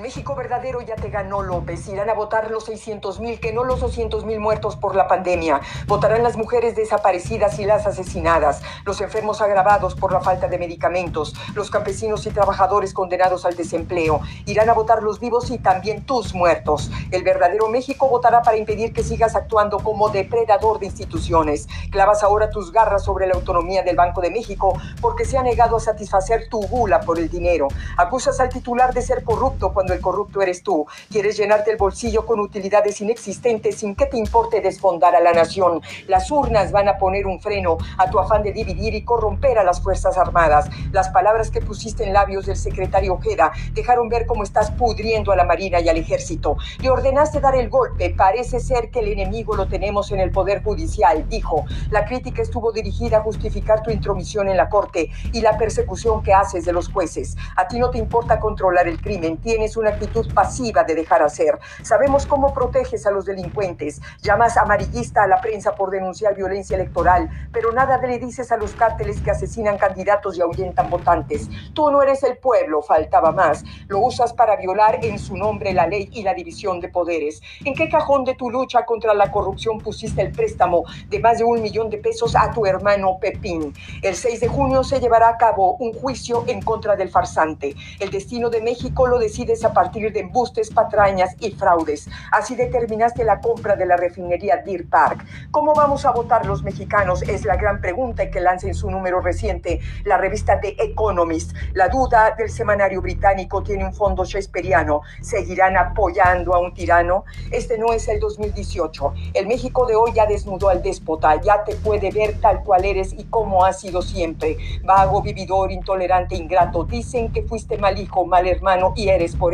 México verdadero ya te ganó López. Irán a votar los 600 mil, que no los 200 mil muertos por la pandemia. Votarán las mujeres desaparecidas y las asesinadas, los enfermos agravados por la falta de medicamentos, los campesinos y trabajadores condenados al desempleo. Irán a votar los vivos y también tus muertos. El verdadero México votará para impedir que sigas actuando como depredador de instituciones. Clavas ahora tus garras sobre la autonomía del Banco de México porque se ha negado a satisfacer tu gula por el dinero. Acusas al titular de ser corrupto cuando el corrupto eres tú. Quieres llenarte el bolsillo con utilidades inexistentes sin que te importe desfondar a la nación. Las urnas van a poner un freno a tu afán de dividir y corromper a las Fuerzas Armadas. Las palabras que pusiste en labios del secretario Ojeda dejaron ver cómo estás pudriendo a la Marina y al Ejército. Le ordenaste dar el golpe. Parece ser que el enemigo lo tenemos en el Poder Judicial, dijo. La crítica estuvo dirigida a justificar tu intromisión en la Corte y la persecución que haces de los jueces. A ti no te importa controlar el crimen. Tienes una actitud pasiva de dejar hacer. Sabemos cómo proteges a los delincuentes. Llamas amarillista a la prensa por denunciar violencia electoral, pero nada le dices a los cárteles que asesinan candidatos y ahuyentan votantes. Tú no eres el pueblo, faltaba más. Lo usas para violar en su nombre la ley y la división de poderes. ¿En qué cajón de tu lucha contra la corrupción pusiste el préstamo de más de un millón de pesos a tu hermano Pepín? El 6 de junio se llevará a cabo un juicio en contra del farsante. El destino de México lo decides a partir de embustes, patrañas y fraudes. Así determinaste la compra de la refinería Deer Park. ¿Cómo vamos a votar los mexicanos? Es la gran pregunta que lanza en su número reciente la revista The Economist. La duda del semanario británico tiene un fondo shakespeariano. ¿Seguirán apoyando a un tirano? Este no es el 2018. El México de hoy ya desnudó al déspota, ya te puede ver tal cual eres y como has sido siempre. Vago, vividor, intolerante, ingrato. Dicen que fuiste mal hijo, mal hermano y eres por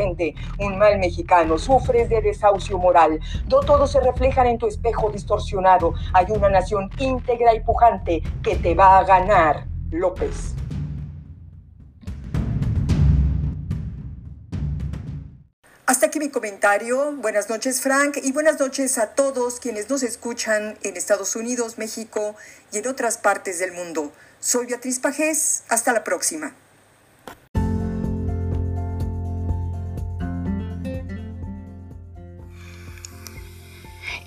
un mal mexicano. Sufres de desahucio moral. No todos se reflejan en tu espejo distorsionado. Hay una nación íntegra y pujante que te va a ganar, López. Hasta aquí mi comentario. Buenas noches Frank y buenas noches a todos quienes nos escuchan en Estados Unidos, México y en otras partes del mundo. Soy Beatriz Pajés. Hasta la próxima.